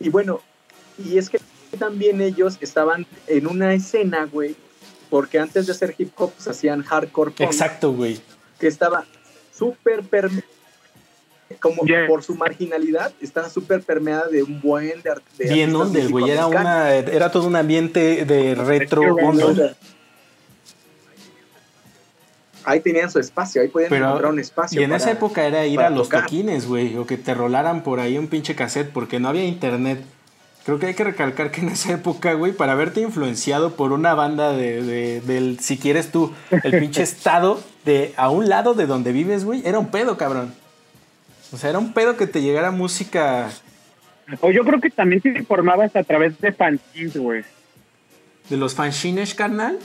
Y bueno, y es que también ellos estaban en una escena, güey, porque antes de hacer hip hop pues, hacían hardcore punk, Exacto, güey. que estaba súper perme- como Yeah. por su marginalidad, estaba súper permeada de un buen de, de Bien under, güey. Era, una, era todo un ambiente de retro under. Ahí tenían su espacio, ahí podían Pero- encontrar un espacio. Y en para- esa época era ir a los tocar. toquines, güey, o que te rolaran por ahí un pinche cassette, porque no había internet. Creo que hay que recalcar que en esa época, güey, para verte influenciado por una banda de, de- del, si quieres tú, el pinche [laughs] estado de a un lado de donde vives, güey, era un pedo, cabrón. O sea, era un pedo que te llegara música O yo creo que también te informabas a través de fanzines, güey. de los fanzines, carnal.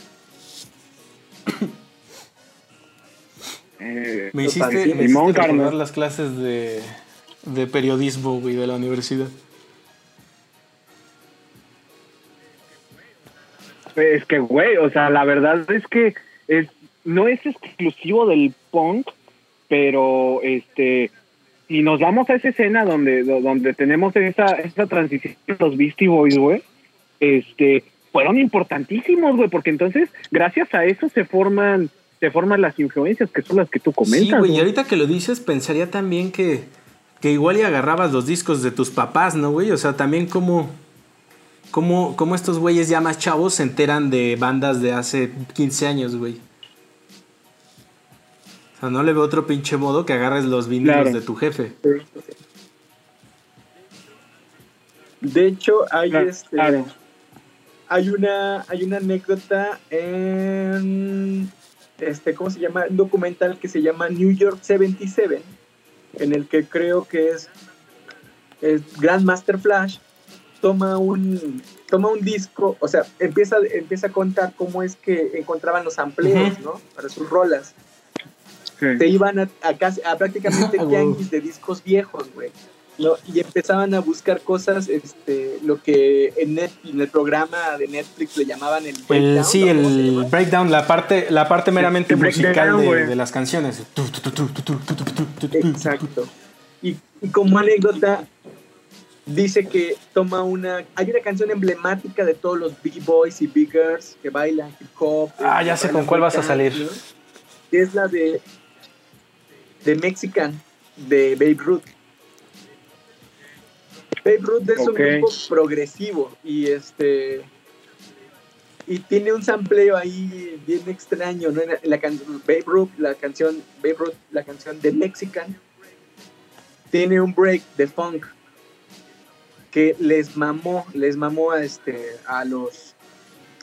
Eh, Me hiciste, me hiciste recordar las clases de, de periodismo, güey, de la universidad. Es que, güey, o sea, la verdad es que es, no es exclusivo del punk, pero este, si nos vamos a esa escena donde, do- donde tenemos esa, esa transición de los Beastie Boys, güey, este, fueron importantísimos, güey, porque entonces, gracias a eso se forman, se forman las influencias que son las que tú Sí, comentas. güey, y ahorita que lo dices, pensaría también que, que igual y agarrabas los discos de tus papás, ¿no, güey? O sea, también como, como, como estos güeyes ya más chavos se enteran de bandas de hace 15 años, güey. O sea, no le veo otro pinche modo que agarres los vinilos Claro. de tu jefe. De hecho, hay Claro, este. claro. Hay una, hay una anécdota en este, ¿cómo se llama? Un documental que se llama New York 77, en el que creo que es, es Grandmaster Flash toma un, toma un disco, o sea, empieza, empieza a contar cómo es que encontraban los amplios, uh -huh. ¿no? Para sus rolas. Se iban a, a, casi, a prácticamente [laughs] ah, tianguis de discos viejos, güey. ¿no? Y empezaban a buscar cosas, este, lo que en, en el programa de Netflix le llamaban el breakdown. El, sí, el breakdown, la parte, la parte meramente musical de, de, las canciones. Exacto. Y, y como anécdota, dice que toma una. Hay una canción emblemática de todos los B-Boys y B-Girls que bailan hip hop. Ah, ya que sé con cuál vas a salir. es la de. de Mexican, de Babe Ruth. Babe Ruth es un grupo progresivo y este. Y tiene un sampleo ahí bien extraño, ¿no? La, en la can- Babe Ruth, la canción, Babe Ruth, la canción de Mexican, tiene un break de funk que les mamó, les mamó a este, a los,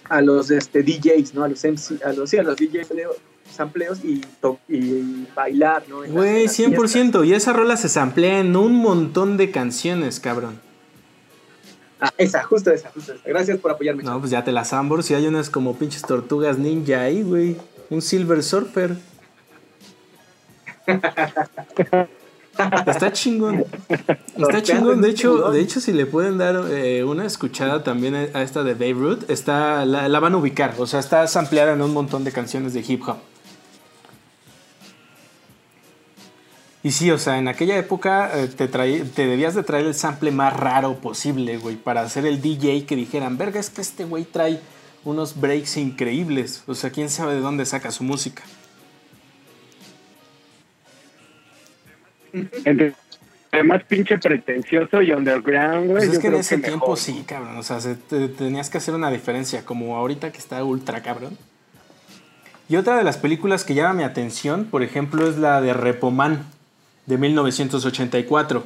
a los este, DJs, ¿no? A los MC, a los, sí, a los DJs sampleo- sampleos y, y bailar, ¿no? Güey, en las fiestas. 100%. Y esa rola se samplea en un montón de canciones, cabrón. Ah, esa, justo esa, justo esa. Gracias por apoyarme. No, pues ya te las ambor. Si hay unas como pinches tortugas ninja ahí, güey. Un Silver Surfer. [laughs] Está chingón. Está chingón. De hecho, de hecho, si le pueden dar eh, una escuchada también a esta de Babe Ruth, está, la, la van a ubicar. O sea, está sampleada en un montón de canciones de hip hop. Y sí, o sea, en aquella época eh, te, traí- te debías de traer el sample más raro posible, güey, para hacer el DJ que dijeran, verga, es que este güey trae unos breaks increíbles. O sea, quién sabe de dónde saca su música. Entre más pinche pretencioso y underground, güey. Pues es que en ese tiempo sí, cabrón. O sea, se- te- tenías que hacer una diferencia, como ahorita que está ultra cabrón. Y otra de las películas que llama mi atención, por ejemplo, es la de Repoman, de 1984,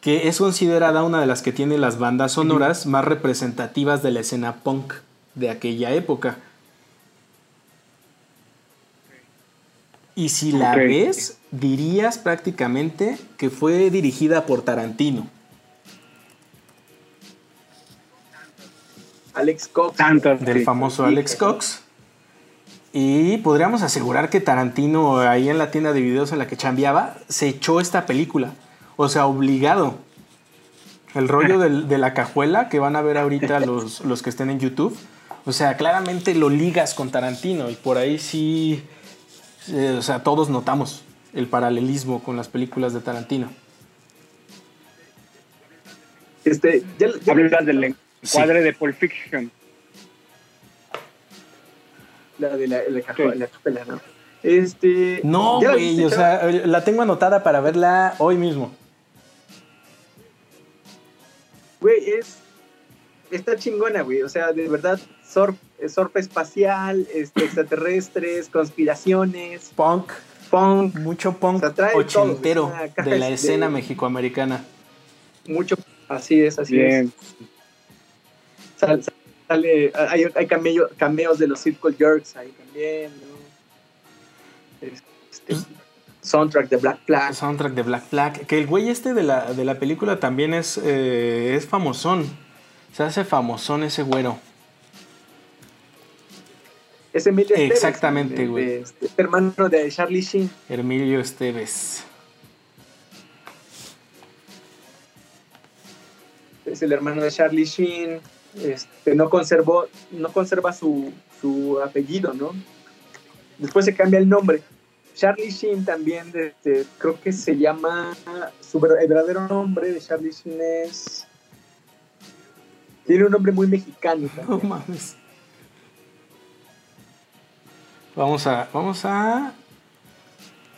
que es considerada una de las que tiene las bandas sonoras más representativas de la escena punk de aquella época. Y si la ves, dirías prácticamente que fue dirigida por Tarantino. Alex Cox. Del sí. famoso Sí, Alex sí. Cox. Y podríamos asegurar que Tarantino, ahí en la tienda de videos en la que chambeaba, se echó esta película. O sea, obligado. El rollo [laughs] del- de la cajuela que van a ver ahorita [laughs] los, los que estén en YouTube. O sea, claramente lo ligas con Tarantino y por ahí sí, eh, o sea, todos notamos el paralelismo con las películas de Tarantino. Este, ya, ya- Hablas del encuadre de Pulp Fiction. la de la, la, la capela, ¿no? Este. No, ¿ya la güey, o sea, la tengo anotada para verla hoy mismo. Güey, es. Está chingona, güey. O sea, de verdad, surf, surf espacial, este, extraterrestres, conspiraciones, Punk, punk, mucho punk O sea, trae todo, ochentero es de la de- escena mexicoamericana. mucho. Así es, así es. Bien. Sal- sale, hay, hay cameo- cameos de los Circle Jerks ahí también, ¿no? Este, soundtrack de Black Flag. Soundtrack de Black Flag. Que el güey este de la, de la película también es, eh, es famosón. Se hace famosón ese güero. Es Emilio Esteves, Exactamente, güey. este, hermano de Charlie Sheen. Hermilio Esteves. Es el hermano de Charlie Sheen. Este, no conservó, no conserva su, su apellido, ¿no? Después se cambia el nombre. Charlie Sheen también, este, creo que se llama, su el verdadero nombre de Charlie Sheen es... Tiene un nombre muy mexicano No también. mames. Vamos a, vamos a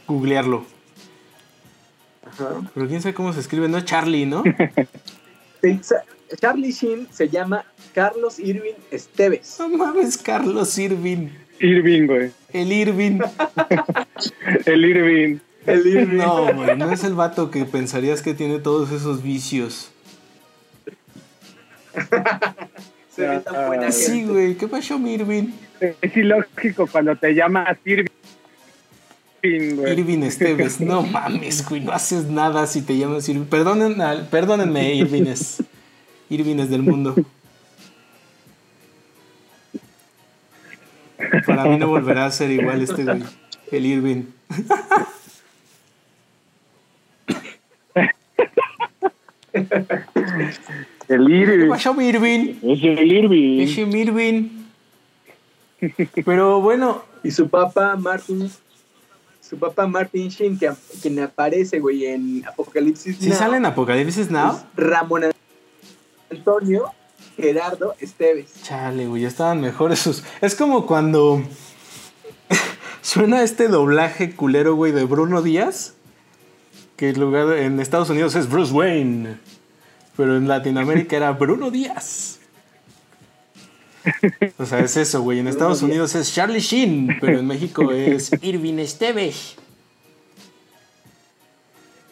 googlearlo. Ajá. Pero quién sabe cómo se escribe, ¿no? Charlie, ¿no? [laughs] Charlie Sheen se llama Carlos Irving Esteves. No mames, Carlos Irving. Irving, güey. El Irving. [laughs] El Irving. El Irving. No, güey, no es el vato que pensarías que tiene todos esos vicios. [laughs] Se ve tan buena Ah, Sí, güey, ¿qué pasó, mi Irving? Es ilógico cuando te llamas Irving, güey. Irving Esteves. No [laughs] mames, güey, no haces nada si te llamas Irving. Perdonen, perdónenme, Irvines. Irvines del mundo. Para mí no volverá a ser igual este güey. El Irving. [laughs] El ¿Qué Irving. pasó, mi Irving? Es el Irving. Ese mi Irving. Pero bueno, Y su papá, Martin, su papá, Martin Sheen, que, quien aparece, güey, en Apocalipsis si Now, sale en Apocalipsis Now, es Ramón Antonio Gerardo Esteves. Chale, güey, ya estaban mejores sus. Es como cuando [laughs] suena este doblaje culero, güey, de Bruno Díaz. Que lugar en Estados Unidos es Bruce Wayne. Pero en Latinoamérica era Bruno Díaz. O sea, es eso, güey. En Estados Unidos es Charlie Sheen, pero en México [laughs] es Irving Esteves.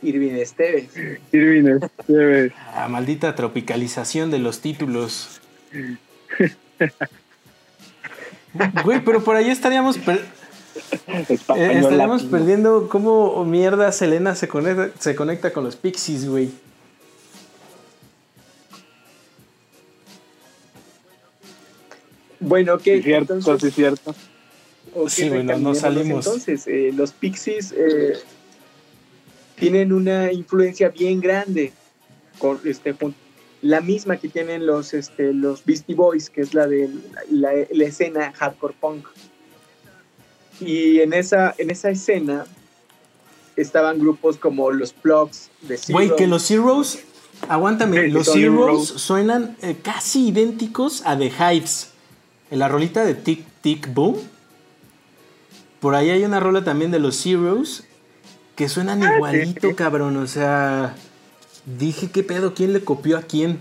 Irving Esteves. Irving Esteves. Ah, maldita tropicalización de los títulos. Güey, pero por ahí estaríamos per- Eh, estaríamos perdiendo cómo mierda Selena se conecta, se conecta con los Pixies, güey. Bueno, ok. Sí, cierto, entonces, sí, cierto. ok, Sí, bueno, no salimos. Entonces, eh, los Pixies eh, tienen una influencia bien grande. Con, este, la misma que tienen los, este, los Beastie Boys, que es la de la, la escena hardcore punk. Y en esa, en esa escena estaban grupos como los Plugs de Güey, Zero. que los Heroes, aguántame, Sí, los Heroes. suenan eh, casi idénticos a The Hives. En la rolita de Tic Tic Boom. Por ahí hay una rola también de los Heroes que suenan Ah, igualito, sí. cabrón. O sea, dije, ¿qué pedo? ¿Quién le copió a quién?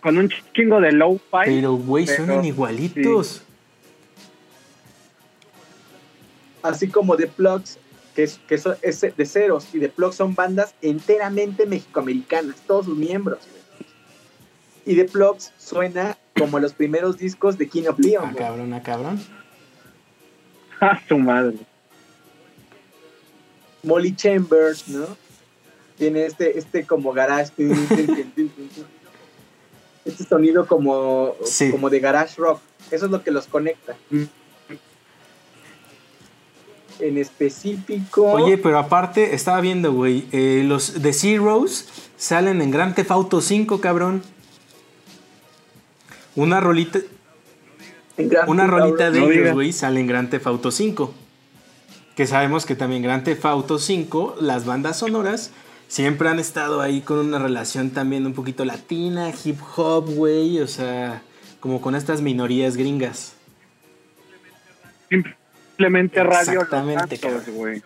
Con un chingo de low fi Pero, güey, suenan igualitos. así como The Plugs, que, es, que eso es de ceros, y The Plugs son bandas enteramente mexicoamericanas, todos sus miembros. Y The Plugs suena como los primeros discos de King of Leon. Ah, cabrón, ah, cabrón. A su madre. Molly Chambers, ¿no? Tiene este, este como garage. [laughs] Este sonido como, Sí. como de garage rock. Eso es lo que los conecta. En específico. Oye, pero aparte, estaba viendo, güey, eh, los The Zeros salen en Grand Theft Auto 5, cabrón. Una rolita, una rolita de No ellos, güey, sale en Grand Theft Auto 5. Que sabemos que también Grand Theft Auto 5, las bandas sonoras, siempre han estado ahí con una relación también un poquito latina, hip hop, güey, o sea, como con estas minorías gringas. Simplemente Radio Exactamente, güey.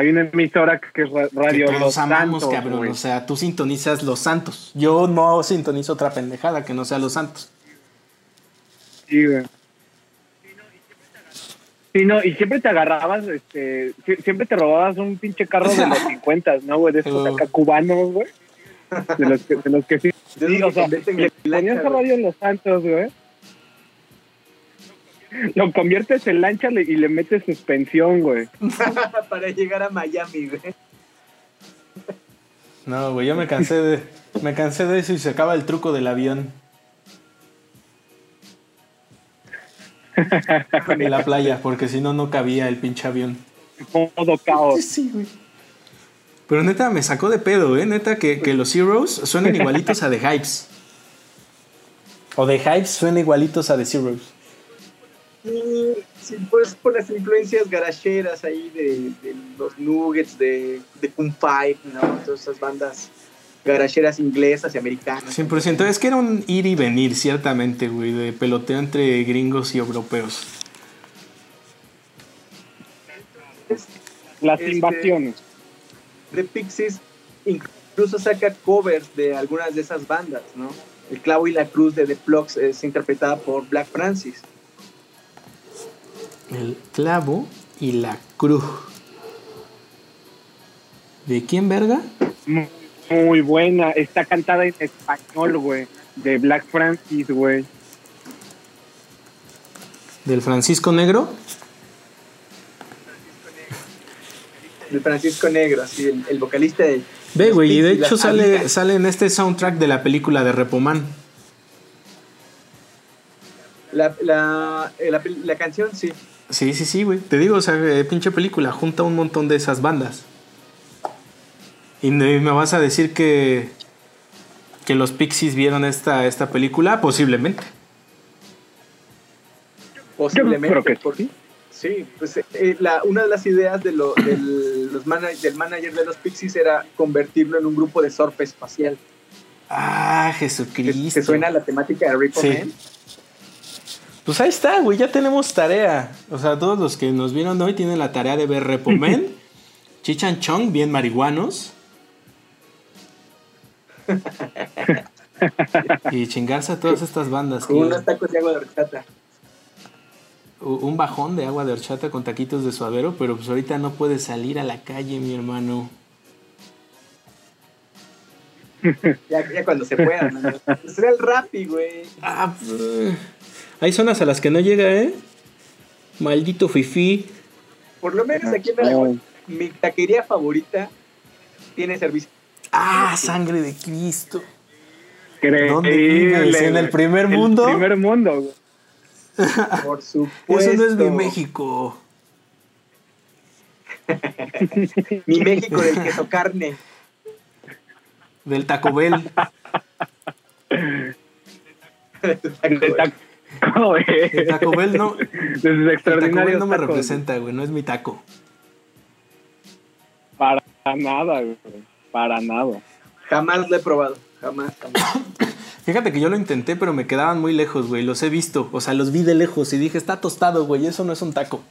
Hay una emisora que es ra- Radio que Los amamos, Santos, cabrón. güey. O sea, tú sintonizas Los Santos. Yo no sintonizo otra pendejada que no sea Los Santos. Sí, güey. Sí, no, y siempre te agarrabas, este, sie- siempre te robabas un pinche carro de los [laughs] 50, ¿no, güey? De estos Oh. acá cubanos, güey. De los que, de los que sí. Esos Sí, o sea, le ponías a radio Los Santos, güey. Lo conviertes en lancha y le metes suspensión, güey. [laughs] para llegar a Miami, güey. No, güey, yo me cansé de. Me cansé de eso y se acaba el truco del avión. De la playa, porque si no, no cabía el pinche avión. Modo caos. Sí, güey. Pero neta, me sacó de pedo, ¿eh? Neta, que, que los Heroes suenan igualitos a The Hypes. O The Hypes suenan igualitos a The Zeros. Y sí, pues por las influencias garacheras ahí de, de los Nuggets, de, de Pum Five, ¿no? Todas esas bandas garacheras inglesas y americanas. 100%. Es que era un ir y venir, ciertamente, güey, de peloteo entre gringos y europeos. Las Este- invasiones. The Pixies incluso saca covers de algunas de esas bandas, ¿no? El clavo y la cruz de The Plugs es interpretada por Black Francis. El clavo y la cruz. ¿De quién, verga? Muy buena. Está cantada en español, güey. De Black Francis, güey. ¿Del Francisco Negro? De Francisco Negro, así, el, el vocalista de... Ve, güey, y de hecho sale, amigas. sale en este soundtrack de la película de Repoman. La, la, eh, la, la canción, sí. Sí, sí, sí, güey. Te digo, o sea, eh, pinche película, junta un montón de esas bandas. Y me vas a decir que, que los Pixies vieron esta, esta película, posiblemente. Posiblemente. creo que por- sí. Sí, pues eh, la, una de las ideas de lo- del, los del manager de los Pixies era convertirlo en un grupo de surf espacial. Ah, ¿Te, Jesucristo. te suena la temática de Ripple Sí. Man? Pues ahí está, güey, ya tenemos tarea. O sea, todos los que nos vieron hoy tienen la tarea de ver Repomen, [laughs] Chichan Chong, bien marihuanos. [laughs] y chingarse a todas estas bandas. Con que- unos tacos de agua de horchata. un bajón de agua de horchata con taquitos de suadero, pero pues ahorita no puedes salir a la calle, mi hermano. Ya, ya cuando se pueda, ¿no? [laughs] Pues era el Rappi, güey. Ah, pues, hay zonas a las que no llega, ¿eh? Maldito fifi. Por lo menos aquí en Aragón, mi taquería favorita tiene servicio. Ah, sangre de Cristo. ¿Dónde vives? ¿En el primer El mundo? primer mundo, güey. [laughs] Por supuesto. Eso no es mi México. [laughs] Mi México del queso carne. Del Taco Bell. [laughs] De taco, güey. [laughs] El Taco Bell no. Taco Bell no me tacos. representa, güey. No es mi taco. Para nada, güey. Para nada. Jamás lo he probado. Jamás, jamás. [coughs] Fíjate que yo lo intenté, pero me quedaban muy lejos, güey. Los he visto. O sea, los vi de lejos y dije, está tostado, güey. Eso no es un taco.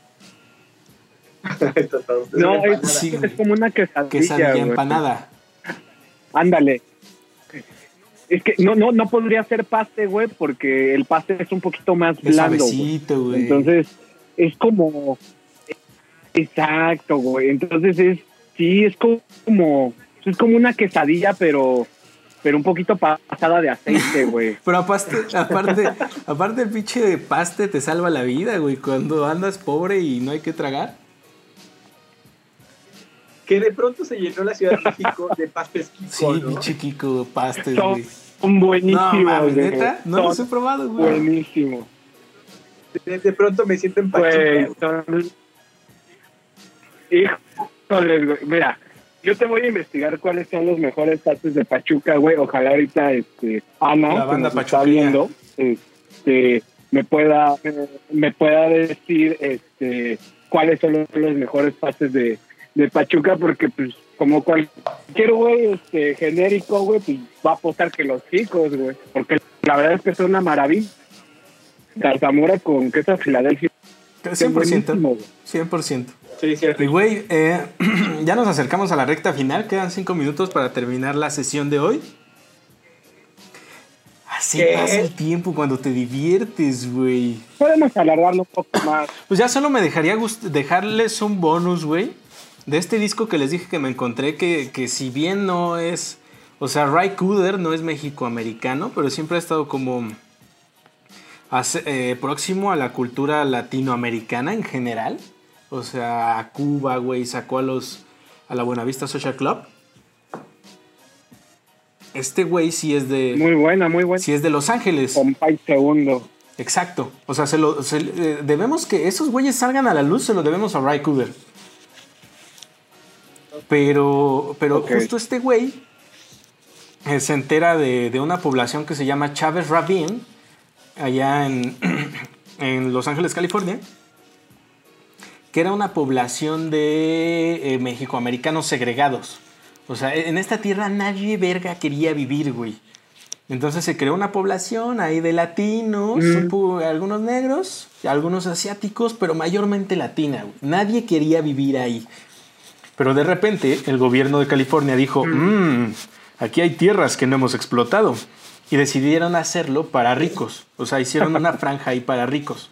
[laughs] No, una es. Sí, es como una quesadilla, Quesadilla güey. empanada. Ándale. Es que no, no, no podría ser paste, güey, porque el paste es un poquito más blando. suavecito, güey. Entonces, es como. Exacto, güey. Entonces es. Sí, es como. Es como una quesadilla, pero. Pero un poquito pasada de aceite, [laughs] güey. Pero aparte, aparte, aparte el pinche paste te salva la vida, güey. Cuando andas pobre y no hay que tragar. Que de pronto se llenó la Ciudad de México de pastes Kiko, Sí, ¿no? pinche Kiko, pastes, güey. son buenísimos, No, mames, güey. neta, no los he probado, güey. Buenísimos. De, de pronto me siento en Pachuca. son... Híjoles, güey. Mira, yo te voy a investigar cuáles son los mejores pastes de Pachuca, güey. Ojalá ahorita, este, Ana, La que banda nos está pachuqueña. viendo, este, me pueda, me pueda decir este cuáles son los, los mejores pases de, de Pachuca, porque pues como cualquier güey este, genérico, güey, pues va a apostar que los chicos, güey, porque la verdad es que es una maravilla. Zamora con queso Filadelfia. 100%. 100%. Sí, cierto. Y güey, eh, [clears throat] ya nos acercamos a la recta final. Quedan cinco minutos para terminar la sesión de hoy. Así pasa el tiempo cuando te diviertes, güey. Podemos alargarlo un poco más. Pues ya solo me dejaría dejarles un bonus, güey. De este disco que les dije que me encontré, que, que si bien no es. O sea, Ray Cooder no es mexicoamericano, pero siempre ha estado como eh, próximo a la cultura latinoamericana en general. O sea, a Cuba, güey, sacó a los a la Buenavista Social Club. Este güey sí es de. Muy buena, muy buena. Sí es de Los Ángeles. Compay segundo. Exacto. O sea, se lo, eh, debemos que esos güeyes salgan a la luz, se lo debemos a Ray Cooder. Pero, pero justo este güey eh, se entera de, de, una población que se llama Chávez Ravine allá en, [clears throat] en Los Ángeles, California, que era una población de eh, mexicoamericanos segregados. O sea, en esta tierra nadie verga quería vivir, güey. Entonces se creó una población ahí de latinos, algunos negros, algunos asiáticos, pero mayormente latina. Güey. Nadie quería vivir ahí. Pero de repente el gobierno de California dijo, mmm, aquí hay tierras que no hemos explotado y decidieron hacerlo para ricos. O sea, hicieron una [laughs] franja ahí para ricos.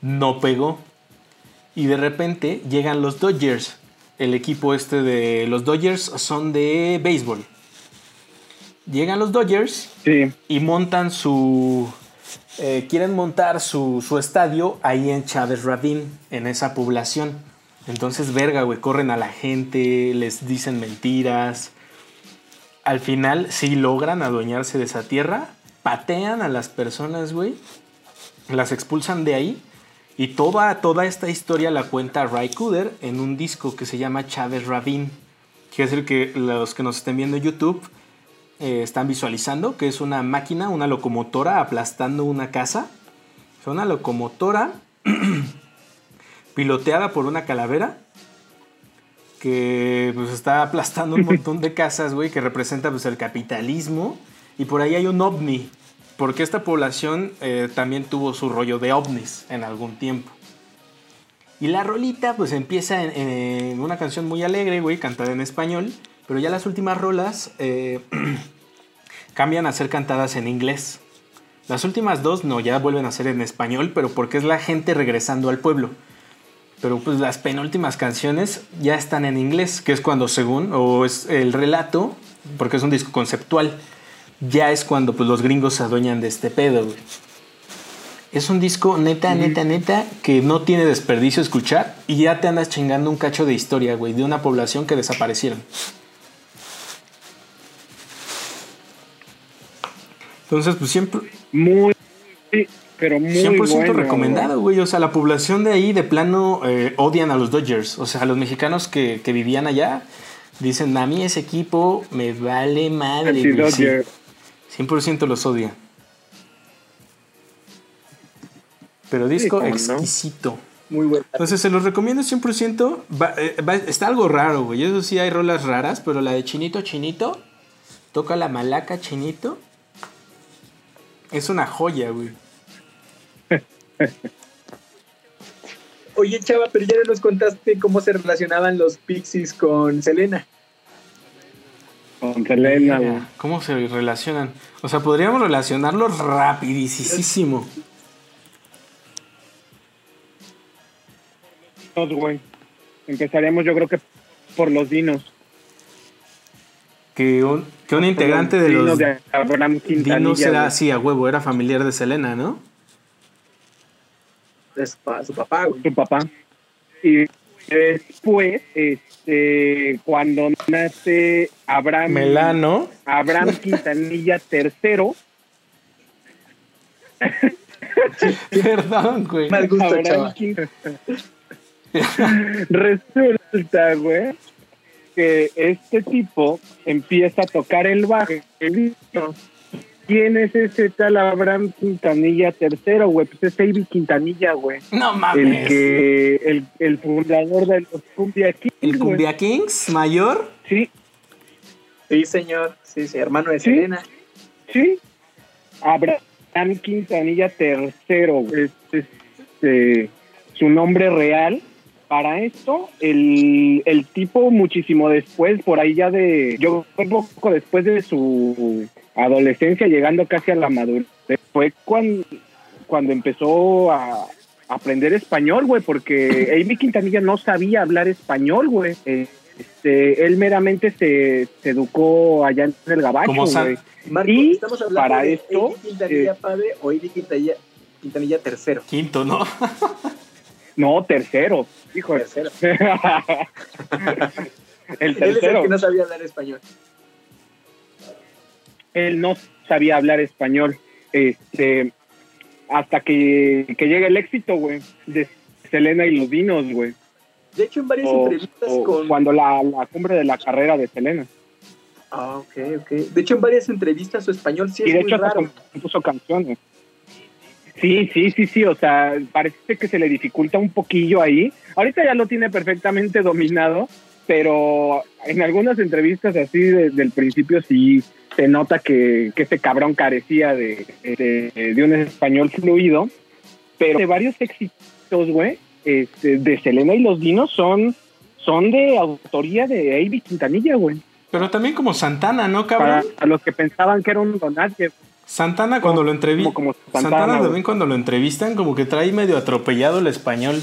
No pegó. Y de repente llegan los Dodgers. El equipo este de los Dodgers son de béisbol. Llegan los Dodgers y montan su... Eh, quieren montar su, su, estadio ahí en Chávez Ravine, en esa población. Entonces, verga, güey, corren a la gente, les dicen mentiras, al final sí logran adueñarse de esa tierra, patean a las personas, güey, las expulsan de ahí y toda, toda esta historia la cuenta Ray Cooder en un disco que se llama Chávez Ravine. Quiere decir que los que nos estén viendo en YouTube eh, están visualizando que es una máquina, una locomotora aplastando una casa. Es una locomotora [clears throat] piloteada por una calavera que pues está aplastando un montón de casas, güey, que representa pues el capitalismo. Y por ahí hay un ovni, porque esta población eh, también tuvo su rollo de ovnis en algún tiempo. Y la rolita pues empieza en, una canción muy alegre, güey, cantada en español, pero ya las últimas rolas eh, [clears throat] cambian a ser cantadas en inglés. Las últimas dos no, ya vuelven a ser en español, pero porque es la gente regresando al pueblo pero pues las penúltimas canciones ya están en inglés, que es cuando según, o es el relato, porque es un disco conceptual, ya es cuando pues los gringos se adueñan de este pedo, güey. Es un disco neta, neta, neta, que no tiene desperdicio escuchar y ya te andas chingando un cacho de historia, güey, de una población que desaparecieron. Entonces, pues siempre... Muy pero muy 100% recomendado, güey. O sea, la población de ahí de plano eh, odian a los Dodgers. O sea, los mexicanos que, vivían allá dicen, a mí ese equipo me vale madre. 100% los odian. Pero disco exquisito. Muy bueno. Entonces se los recomiendo 100%. Eh, está algo raro, güey. Eso sí hay rolas raras, pero la de Chinito Chinito, toca la malaca Chinito. Es una joya, güey. Oye, chava, pero ya nos contaste cómo se relacionaban los Pixies con Selena. Con Selena, ¿Cómo se relacionan? O sea, podríamos relacionarlos rapidísimo. güey. Empezaríamos, yo creo que por los dinos. Que un, que un integrante de los de dinos era así a huevo, era familiar de Selena, ¿no? De su, papá, Su papá. Y después, este, cuando nace Abraham. Melano. Abraham [laughs] Quintanilla tercero. Perdón, güey. Resulta, güey, que este tipo empieza a tocar el bajo ¿quién es ese tal Abraham Quintanilla tercero, güey? Pues es Avi Quintanilla, güey. No El mames. que, el, el fundador de los Cumbia Kings, ¿El. Cumbia Kings mayor? Sí, Sí, señor. Sí, sí, hermano de Sí. Selena. sí. Abraham Quintanilla tercero, güey. Es, este, su nombre real. Para esto, el, el tipo muchísimo después, por ahí ya de, yo un poco después de su adolescencia, llegando casi a la madurez, fue cuando, cuando empezó a aprender español, güey, porque [laughs] Amy Quintanilla no sabía hablar español, güey. Eh, Este, él meramente se, se educó allá en el Gabacho, güey. Marco, Y ¿estamos hablando para de esto, Eddie Quintanilla eh, padre o Eddie Quintanilla, Quintanilla tercero? Quinto, ¿no? [laughs] No, tercero, hijo. Tercero. [laughs] el Él es el tercero. que no sabía hablar español. él no sabía hablar español. Este, hasta que, que llega el éxito, güey, de Selena y los Dinos, güey. De hecho, en varias O, entrevistas o con... cuando la, la cumbre de la carrera de Selena. Ah, ok, ok. De hecho, en varias entrevistas su español sí y es de muy hecho raro. compuso canciones. Sí, sí, sí, sí, o sea, parece que se le dificulta un poquillo ahí. Ahorita ya lo tiene perfectamente dominado, pero en algunas entrevistas así de- del principio sí se nota que, que este cabrón carecía de, de, de un español fluido, pero de varios éxitos, güey, este, de Selena y los Dinos son, son de autoría de Avi Quintanilla, güey. Pero también como Santana, ¿no, Para cabrón? los que pensaban que era un donadie, Santana cuando lo como, entrevistan. como Santana, también cuando lo entrevistan, como que trae medio atropellado el español.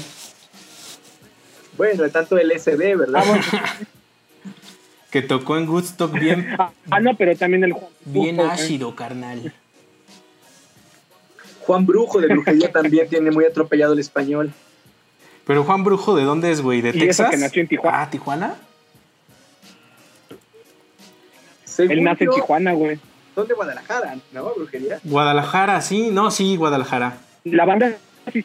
Bueno, tanto LSD, ¿verdad? Ah, [laughs] bueno. Que tocó en Woodstock bien, Ah, no, pero también el Juan bien Brujo, ácido, carnal. Juan Brujo de Brujería [laughs] también tiene muy atropellado el español. Pero Juan Brujo, ¿de dónde es, güey? ¿De Y eso Texas? que nació en Tijuana. Ah, ¿Tijuana? Según Él nace en Tijuana, güey. Son de Guadalajara, ¿no? Brujería. Guadalajara, sí. No, sí, Guadalajara. La banda sí,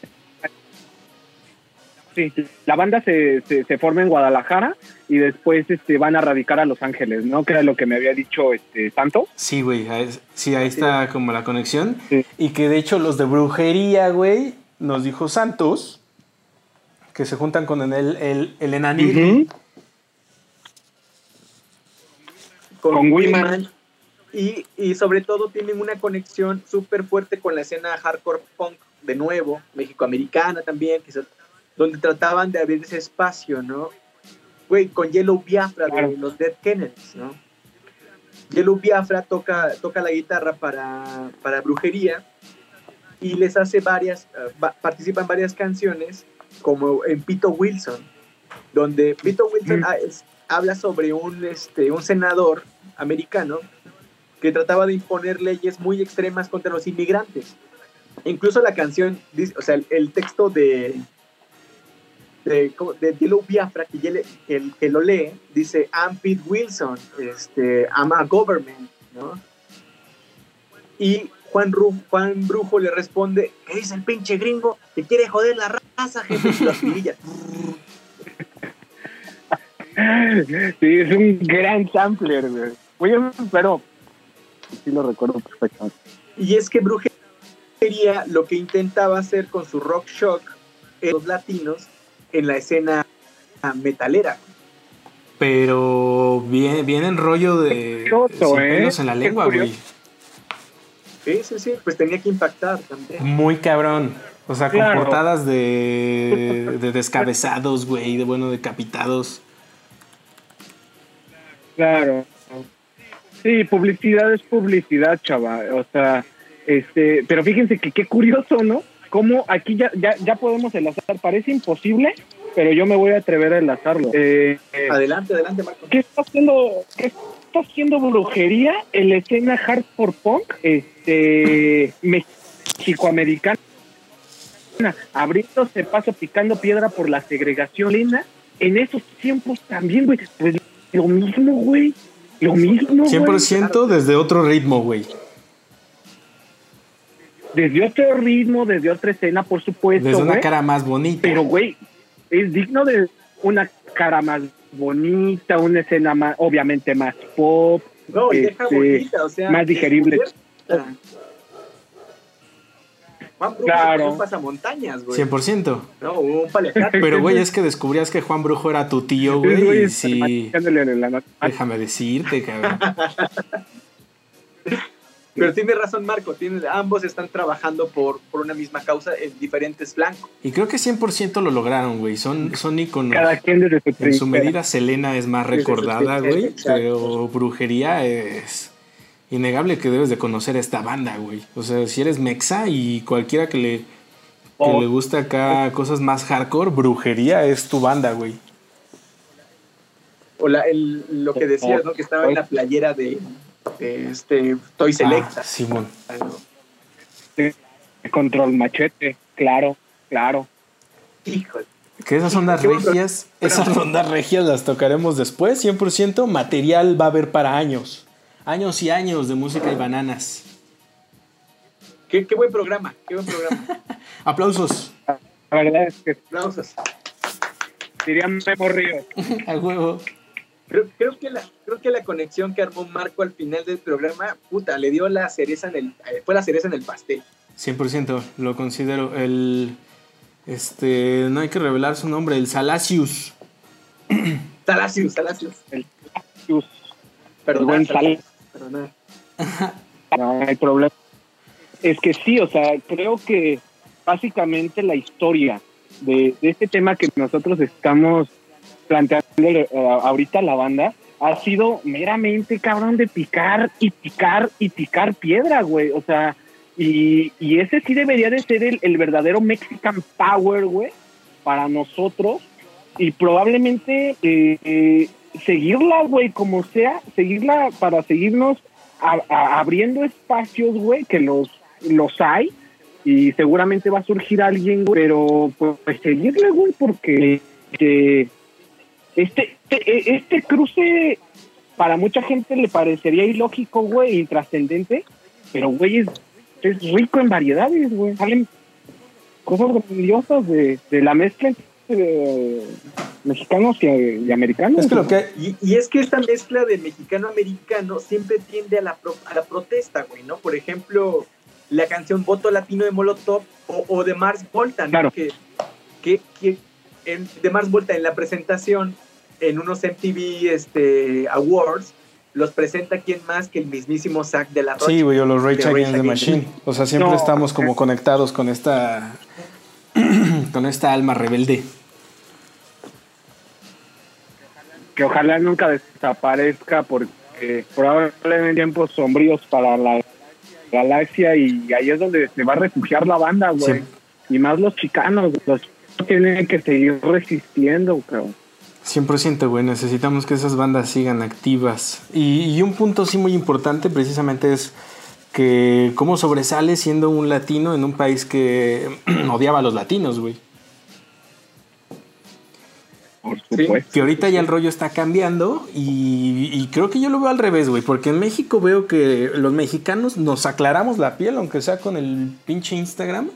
sí, la banda se, se, se forma en Guadalajara y después este van a radicar a Los Ángeles, ¿no? Que era lo que me había dicho este Santos. Sí, güey. ahí- Sí, ahí está como la conexión. Sí. Y que de hecho los de brujería, güey, nos dijo Santos, que se juntan con el, el, el enanito. Ujú. Con Wiman. Y, y sobre todo tienen una conexión súper fuerte con la escena hardcore punk, de nuevo, mexicoamericana también, quizás, donde trataban de abrir ese espacio, ¿no? Güey, con Yellow Biafra Claro. de los Dead Kennedys, ¿no? Yellow Biafra toca, toca la guitarra para, para brujería y les hace varias, eh, va- participa en varias canciones, como en Pito Wilson, donde Pito Wilson Mm. es- habla sobre un, este, un senador americano que trataba de imponer leyes muy extremas contra los inmigrantes. Incluso la canción, o sea, el, texto de, de, de Biafra, que, lo lee, dice, I'm Pete Wilson, este, I'm a government, ¿no? Y Juan, Ru- Juan Brujo le responde, ¿qué dice el pinche gringo? Que quiere joder la raza, jefe, y las pirillas. [laughs] Sí, es un gran sampler, güey. Oye, pero sí lo recuerdo perfectamente. Y es que Brujería lo que intentaba hacer con su rock shock en los latinos en la escena metalera. Pero viene, viene en rollo de. Sin ¿eh? pelos en la lengua, güey. Sí, sí, sí, pues tenía que impactar también. Muy cabrón. O sea, con portadas de, de descabezados, güey, de bueno, decapitados. Claro. Sí, publicidad es publicidad, chava. O sea, este, pero fíjense que qué curioso, ¿no? Cómo aquí ya, ya, ya podemos enlazar. Parece imposible, pero yo me voy a atrever a enlazarlo. Eh, eh, Adelante, adelante, Marco. ¿Qué está haciendo? ¿Qué está haciendo brujería en la escena hardcore punk? Este, [laughs] mexicoamericana. Abriéndose paso, picando piedra por la segregación lena. En esos tiempos también, güey. Pues lo mismo, güey. Lo mismo, güey. 100% desde otro ritmo, güey. Desde otro ritmo, desde otra escena, por supuesto, Desde una cara más bonita. Pero, güey, es digno de una cara más bonita, una escena más, obviamente más pop, No, y deja Este, bonita, o sea. más digerible. Juan Brujo Claro. un pasamontañas, güey. 100%. No, un paliacate. Pero, güey, es [laughs] que descubrías que Juan Brujo era tu tío, güey. Y sí. Déjame decirte, cabrón. [laughs] Pero tiene razón Marco, tiene, ambos están trabajando por, por una misma causa en diferentes flancos. Y creo que 100% lo lograron, güey. Son, son íconos. Cada quien desde su En su medida, Selena es más recordada, güey. Pero brujería es innegable que debes de conocer a esta banda, güey. O sea, si eres mexa y cualquiera que le, que Oh. le gusta acá cosas más hardcore, brujería es tu banda, güey. O la, el, lo que decías, ¿no? Que estaba en la playera de, de este Toy Selecta. Ah, Simón. ¿no? Control machete, claro, claro. Híjole. Que esas ondas regias, esas ondas regias las tocaremos después, 100%. Material va a haber para años. Años y años de música y bananas. Qué, qué buen programa, qué buen programa. [laughs] Aplausos. La verdad es que Aplausos. diría Memo Ríos. [laughs] A huevo. Creo, creo, que la, creo que la conexión que armó Marco al final del programa, puta, le dio la cereza en el, eh, fue la cereza en el pastel. 100% lo considero. El. Este. No hay que revelar su nombre. El Salacius. [clears throat] Salacius, Salacius. Sus- Perdón, buen [laughs] No hay problema. Es que sí, o sea, creo que básicamente la historia de, este tema que nosotros estamos planteando eh, ahorita la banda ha sido meramente cabrón de picar y picar y picar piedra, güey. O sea, y, y ese sí debería de ser el, el verdadero Mexican Power, güey, para nosotros. Y probablemente eh, eh, seguirla, güey, como sea, seguirla para seguirnos a- abriendo espacios, güey, que los, los hay. Y seguramente va a surgir alguien, güey, pero pues, pues, seguirle, güey, porque este, este, este, este cruce para mucha gente le parecería ilógico, güey, intrascendente, pero, güey, es, es rico en variedades, güey. Salen cosas grandiosas de, de la mezcla eh, mexicanos y, y americanos. Es que lo que. Y, y es que esta mezcla de mexicano-americano siempre tiende a la, pro- a la protesta, güey, ¿no? Por ejemplo, la canción Voto Latino de Molotov o, o de Mars Volta, ¿no? Claro. Que, que, que en- de Mars Volta en la presentación en unos MTV este, Awards los presenta quién más que el mismísimo Zack de la Rocha. Sí, güey, o los Rage Against the Machine. O sea, siempre No. estamos como conectados con esta. [clears throat] con esta alma rebelde. que ojalá nunca desaparezca porque probablemente tiempos sombríos para la galaxia y ahí es donde se va a refugiar la banda, güey. Sí. Y más los chicanos, los chicanos tienen que seguir resistiendo, cabrón. 100%, güey, necesitamos que esas bandas sigan activas. Y, y un punto sí muy importante precisamente es que cómo sobresale siendo un latino en un país que [clears throat] odiaba a los latinos, güey. Por supuesto. Que ahorita ya el rollo está cambiando y, y creo que yo lo veo al revés, güey, porque en México veo que los mexicanos nos aclaramos la piel, aunque sea con el pinche Instagram.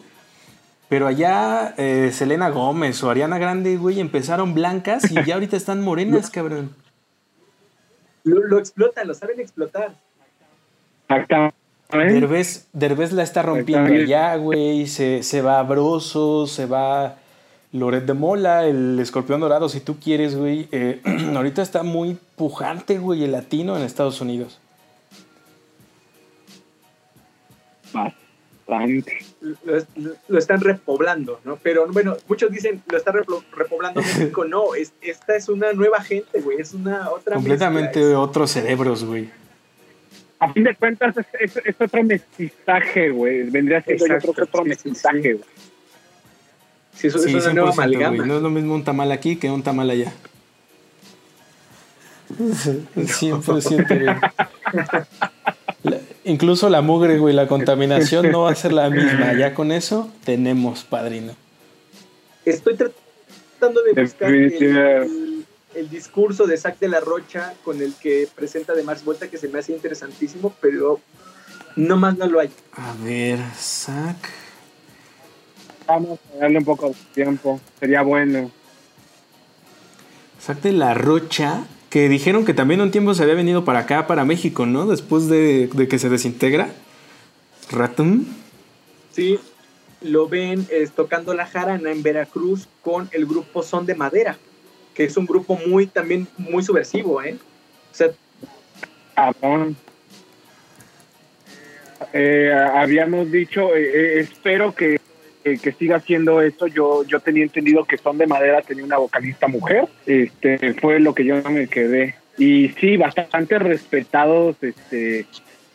Pero allá eh, Selena Gómez o Ariana Grande, güey, empezaron blancas y ya ahorita están morenas, [laughs] cabrón. Lo, lo explotan, lo saben explotar. Exactamente. Derbez, Derbez la está rompiendo allá, güey. Se, se va Broso, se va Loret de Mola, el escorpión dorado, si tú quieres, güey. Eh, [clears throat] ahorita está muy pujante, güey, el latino en Estados Unidos. Bastante. Lo, están repoblando, ¿no? Pero bueno, muchos dicen lo está replo- repoblando México. [laughs] No, es, esta es una nueva gente, güey. Es una otra. Completamente mezcla, es- otros cerebros, güey. A fin de cuentas, es, es- es otro mestizaje, güey. Vendría siendo yo Exacto, creo que otro sí, sí, mestizaje, sí. güey. Sí, eso Sí, es una nueva 100%, güey. amalgama. No es lo mismo un tamal aquí que un tamal allá. [laughs] 100%, güey. La- incluso la mugre, güey, la contaminación no va a ser la misma. Ya con eso tenemos padrino. Estoy tratando de buscar el. El- discurso de Zac de la Rocha con el que presenta de Mars Volta, que se me hace interesantísimo, pero no más no lo hay. A ver, sac. Vamos a darle un poco de tiempo. Sería bueno. Sac de la Rocha, que dijeron que también un tiempo se había venido para acá, para México, ¿no? Después de, de que se desintegra. Ratón. Sí, lo ven es, tocando la jarana en Veracruz con el grupo Son de Madera, es un grupo muy también muy subversivo, ¿eh? O sea. Eh, habíamos dicho, eh, eh, espero que, que siga haciendo esto. Yo, yo tenía entendido que Son de Madera tenía una vocalista mujer. Este fue lo que yo me quedé. Y sí, bastante respetados este,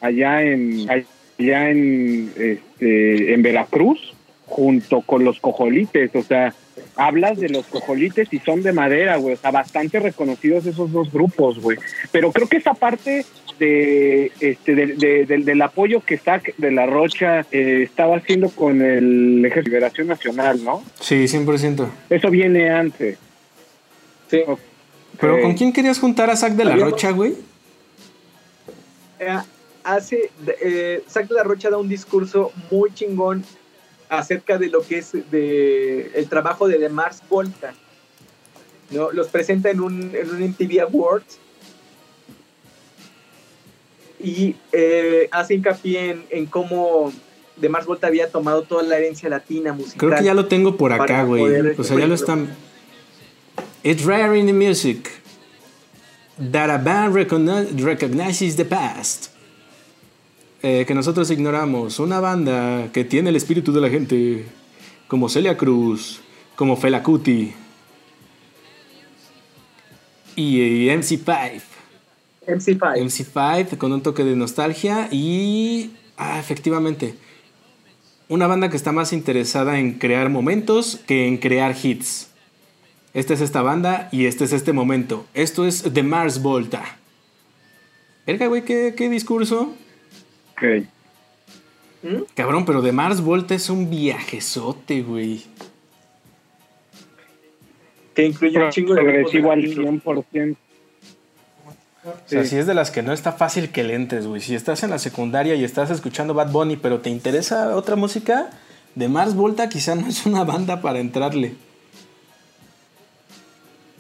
allá en allá en este en Veracruz junto con los cojolites, o sea, hablas de los cojolites y son de madera, güey, o sea, bastante reconocidos esos dos grupos, güey. Pero creo que esa parte de este de, de- del- del apoyo que Sac de la Rocha eh, estaba haciendo con el Ejército de Liberación Nacional, ¿no? Sí, 100%. Eso viene antes. sí. Pero ¿con quién querías juntar a Zack de la Rocha, güey? Eh, hace, eh, Zack de la Rocha da un discurso muy chingón acerca de lo que es de el trabajo de The Mars Volta. ¿no? Los presenta en un, en un MTV Awards y eh, hace hincapié en, en cómo The Mars Volta había tomado toda la herencia latina musical. Creo que ya lo tengo por acá, güey. O sea, ya lo están. It's rare in the music that a band recogni- recognizes the past. Eh, que nosotros ignoramos. Una banda que tiene el espíritu de la gente, como Celia Cruz, como Fela Kuti y eh, MC5. MC5. MC5 con un toque de nostalgia y. Ah, efectivamente. Una banda que está más interesada en crear momentos que en crear hits. Esta es esta banda y este es este momento. Esto es The Mars Volta. Verga, güey, ¿qué, qué discurso. Ok. ¿Mm? Cabrón, pero The Mars Volta es un viajezote, güey. Que incluye un chingo de Progresivo al latinos. 100%. O sea, Sí. si es de las que no está fácil que le entres, güey. Si estás en la secundaria y estás escuchando Bad Bunny, pero te interesa otra música, The Mars Volta quizá no es una banda para entrarle.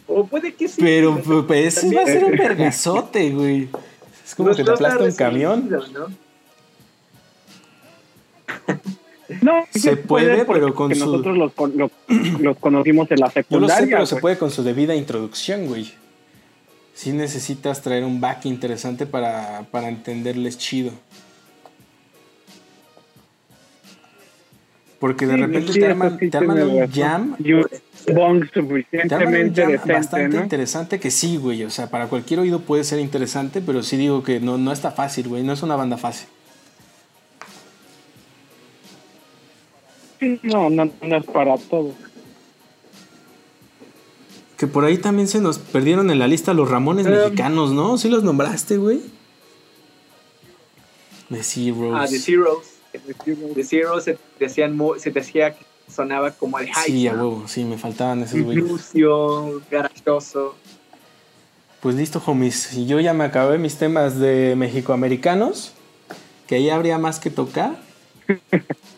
O puede que sí. Pero pues, ese va a ser un vergazote, güey. Es como que te aplasta un recibido, camión. ¿no? No, [laughs] Se se puede, pero con su- nosotros los, con- los, [clears throat] los conocimos en la Yo lo sé, secundaria. pero se puede con su debida introducción, güey. Sí necesitas traer un back interesante para, para entenderles chido. Porque de Sí, repente sí, te arman, te arman un jam Y un bong Te arman un suficientemente jam decente, bastante ¿no? interesante que sí, güey. O sea, para cualquier oído puede ser interesante, pero sí digo que no, no está fácil, güey. No es una banda fácil. Sí, No, no, no es para todo. Que por ahí también se nos perdieron en la lista los Ramones Em. mexicanos, ¿no? ¿Sí los nombraste, güey? The Zeros. Ah, The Zeros. The Zeros se, decían se decía que sonaba como de hype. Sí, a huevo, sí, me faltaban esos güeyes. Lucio, garachoso. Pues listo, homies. Y yo ya me acabé mis temas de mexicoamericanos. Que ahí habría más que tocar. [laughs]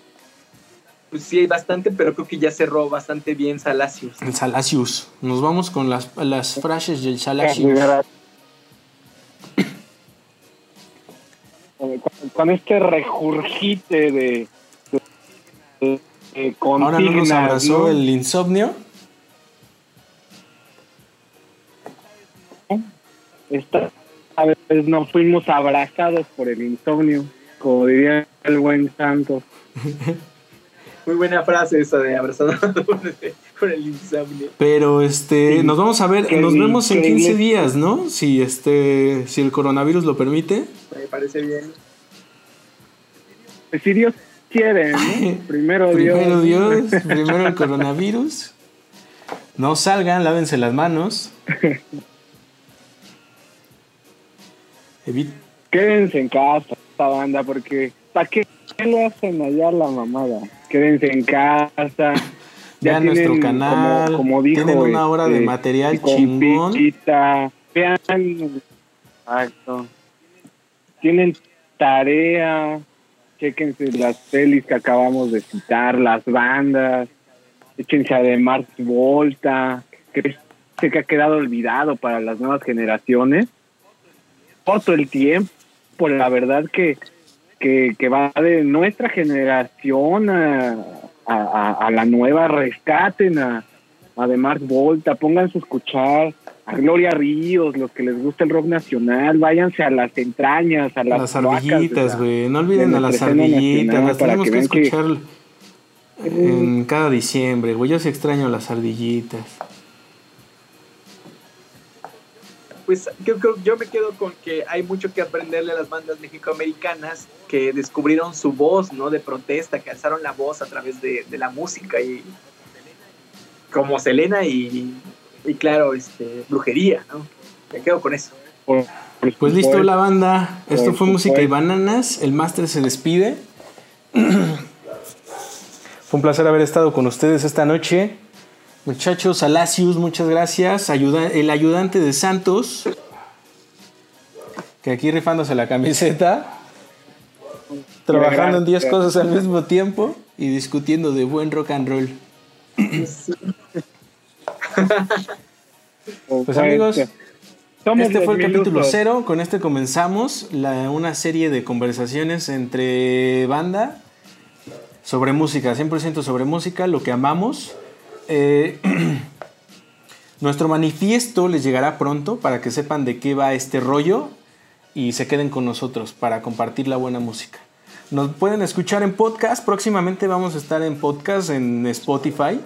Pues sí, hay bastante, pero creo que ya cerró bastante bien Salacios. El Salacius. Nos vamos con las, las frases del Salacius. Con, con este regurgite de, de, de Ahora no nos abrazó ¿no? el insomnio. Esta vez nos fuimos abrazados por el insomnio, como diría el buen Santos. [laughs] Muy buena frase esa de abrazado [laughs] por el insomnio. Pero este, Sí. nos vamos a ver, Qué nos vemos en increíble. 15 días, ¿no? Si este, si el coronavirus lo permite. Me parece bien. Pues si Dios quiere, ¿no? Primero, [laughs] Primero Dios. Dios, primero el coronavirus. No salgan, lávense las manos. Evit- [laughs] Quédense en casa, esta banda, porque ¿para qué le hacen allá la mamada? Quédense en casa. Vean nuestro canal, Como, como dijo, tienen una hora de este, material mi chingón. Vean. Exacto. Tienen tarea. Chéquense las pelis que acabamos de citar, las bandas. Échense a de Mars Volta. Que sé que ha quedado olvidado para las nuevas generaciones. Corto el tiempo. La verdad que que, que va de nuestra generación a, a, a la nueva, rescaten a, a de Mark Volta, pónganse a escuchar a Gloria Ríos, los que les gusta el rock nacional, váyanse a las entrañas, a las, las ardillitas, güey. No olviden a las ardillitas, las tenemos que escuchar que... en cada diciembre, güey. Yo sí extraño las ardillitas. Pues yo, yo me quedo con que hay mucho que aprenderle a las bandas mexicoamericanas que descubrieron su voz, ¿no? De protesta, que alzaron la voz a través de, de la música y como Selena y y claro, este, brujería, ¿no? Me quedo con eso. Pues listo la banda, esto fue Música y Bananas, el máster se despide. [clears throat] fue un placer haber estado con ustedes esta noche. Muchachos, Alacius, muchas gracias. Ayuda, el ayudante de Santos, que aquí rifándose la camiseta, trabajando en 10 cosas al mismo tiempo y discutiendo de buen rock and roll. [laughs] pues amigos, este fue el capítulo cero. Con este comenzamos la, una serie de conversaciones entre banda sobre música, 100% sobre música, lo que amamos. Eh, [clears throat] nuestro manifiesto les llegará pronto para que sepan de qué va este rollo y se queden con nosotros para compartir la buena música. Nos pueden escuchar en podcast. Próximamente vamos a estar en podcast en Spotify.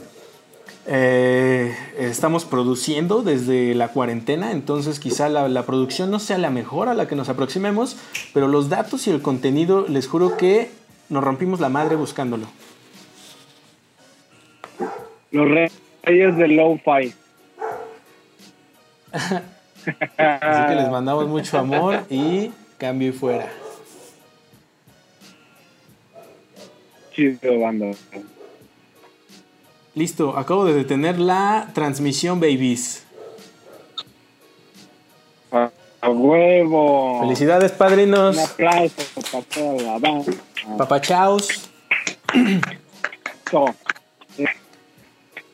Eh, estamos produciendo desde la cuarentena, entonces quizá la, producción no sea la mejor a la que nos aproximemos, pero los datos y el contenido, les juro que nos rompimos la madre buscándolo. Los reyes del low-fi. Así que les [laughs] mandamos mucho amor y cambio y fuera. Chido, banda. Listo, acabo de detener la transmisión, babies. A, huevo. Felicidades, padrinos. Un aplauso para toda la banda. Papachaos.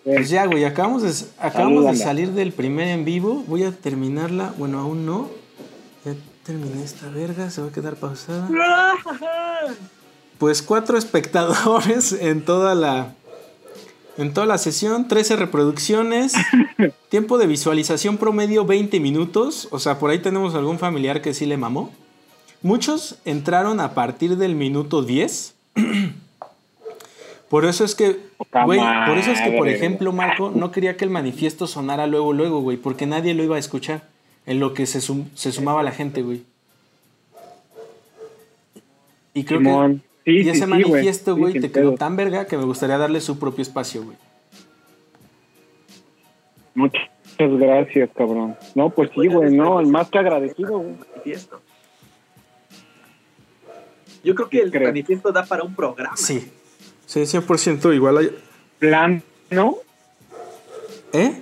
Pues ya, güey, acabamos de, acabamos de salir del primer en vivo. Voy a terminarla. Bueno, aún no. Ya terminé esta verga, se va a quedar pausada. Pues cuatro espectadores [laughs] en toda la en toda la sesión, 13 reproducciones. [laughs] tiempo de visualización promedio 20 minutos. O sea, por ahí tenemos algún familiar que sí le mamó. Muchos entraron a partir del minuto 10. [clears throat] por eso es que, güey, por eso es que, por ejemplo, Marco no quería que el manifiesto sonara luego, luego, güey, porque nadie lo iba a escuchar en lo que se, se sumaba la gente, güey. Y creo que y ese manifiesto, güey, te quedó tan verga que me gustaría darle su propio espacio, güey. Muchas gracias, cabrón. No, pues sí, güey, no, el más que agradecido, güey. Manifiesto. Yo creo que el manifiesto da para un programa. Sí. Sí, 100% igual hay... Plan, ¿no? ¿Eh?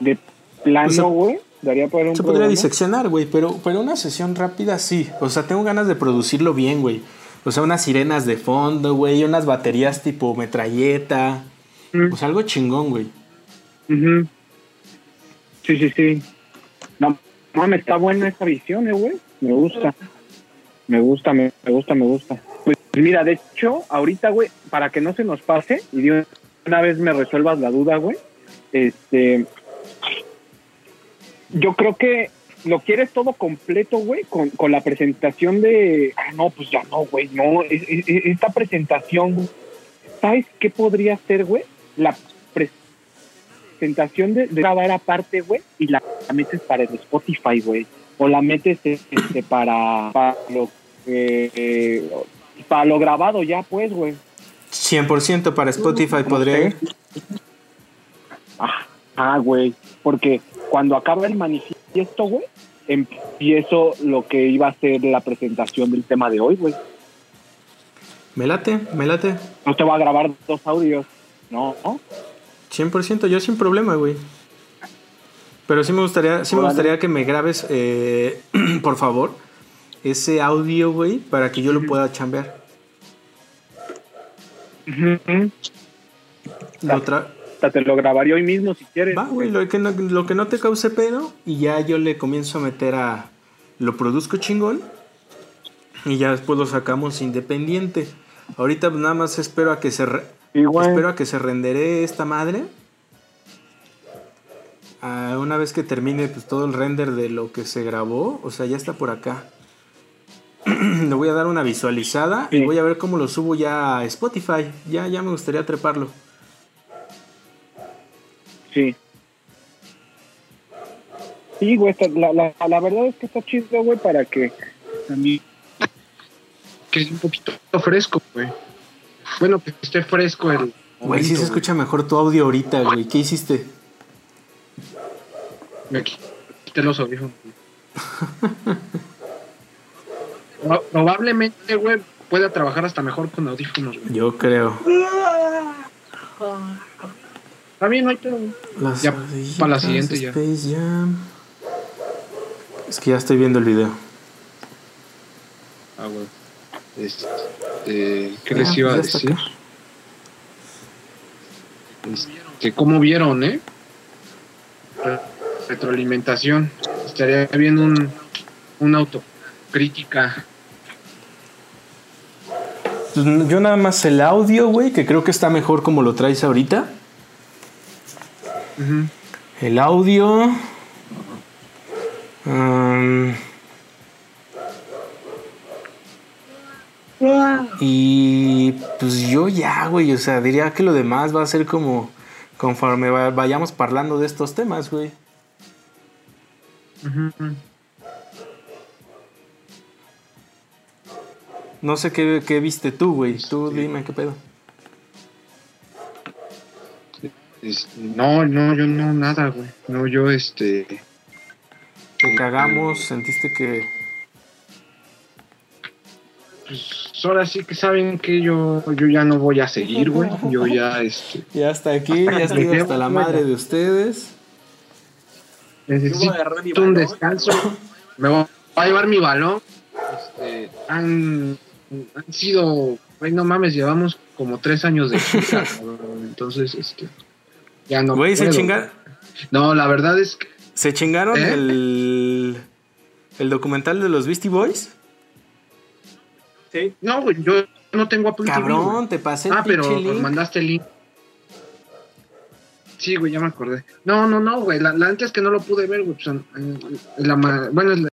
De plano, güey. Daría para un Se podría diseccionar, güey, pero, pero una sesión rápida sí. O sea, tengo ganas de producirlo bien, güey. O sea, unas sirenas de fondo, güey, unas baterías tipo metralleta. Mm. O sea, algo chingón, güey. Sí, sí, sí. No, me está buena esa visión, eh, güey. Me gusta. Me gusta, me, gusta, me gusta. Mira, de hecho, ahorita, güey, para que no se nos pase y de una vez me resuelvas la duda, güey, este, yo creo que lo quieres todo completo, güey, con, con la presentación de, ah, no, pues ya no, güey, no, esta presentación, ¿sabes qué podría ser, güey? La presentación de, grabar aparte, güey, y la, metes para el Spotify, güey, o la metes este, para, lo para lo grabado ya, pues, güey. 100% para Spotify podría Ah, ah, güey, porque cuando acaba el manifiesto, güey, empiezo lo que iba a ser la presentación del tema de hoy, güey. Me late, me late. No te va a grabar dos audios, ¿no? 100%, yo sin problema, güey. Pero sí me gustaría, sí me gustaría que me grabes, eh, [clears throat] por favor, ese audio, güey, para que yo lo pueda chambear. La otra te lo grabaría hoy mismo si quieres. Va, güey, lo que, no, lo que no te cause pedo y ya yo le comienzo a meter a... Lo produzco chingón Y ya después lo sacamos independiente. Ahorita nada más espero a que se re- espero a que se rendere esta madre. Ah, una vez que termine pues, todo el render de lo que se grabó, o sea, ya está por acá. [clears throat] Le voy a dar una visualizada y voy a ver cómo lo subo ya a Spotify. Ya, ya me gustaría treparlo. Sí. Sí, güey, está- la, la, la verdad es que está chido, güey, para que también... Que es un poquito fresco, güey. Bueno, que esté fresco el. Güey, sí se escucha mejor tu audio ahorita, güey. ¿Qué hiciste? Me quité los audífonos. [laughs] Pro- Probablemente, güey, pueda trabajar hasta mejor con audífonos, güey. Yo creo. Está bien, no hay pedo. Ya, para la siguiente ya. Jam. Es que ya estoy viendo el video. Ah, güey. Este, ¿Qué les iba a decir? Este, ¿Cómo vieron, eh? Re- Retroalimentación. Estaría bien un, una autocrítica. Pues, Yo nada más el audio, güey, que creo que está mejor como lo traes ahorita. El audio. Y pues yo ya, güey, o sea, diría que lo demás va a ser como conforme va- vayamos parlando de estos temas, güey. Ujú. No sé qué, qué viste tú, güey. Tú Sí. dime qué pedo. Este, no, no, yo no, nada, güey. No, yo, este. Te cagamos, sentiste que... Pues ahora sí que saben que yo, yo ya no voy a seguir, güey. Yo ya, este. [laughs] Ya hasta aquí, ya estoy hasta la madre de ustedes. Necesito agarrar mi un balón. descanso. Me voy a llevar mi balón. Este, han, han sido, güey, no mames, llevamos como tres años de [laughs] chica, cabrón. Entonces, este, ya no. Güey, se chingaron... No, la verdad es que ¿Se chingaron ¿Eh? el, el documental de los Beastie Boys? Sí. no, güey, yo no tengo Apple TV. Cabrón, te pasé el Ah, pero link. mandaste el link. Sí, güey, ya me acordé. No, no, no, güey. La, la antes que no lo pude ver, güey. Pues, la bueno,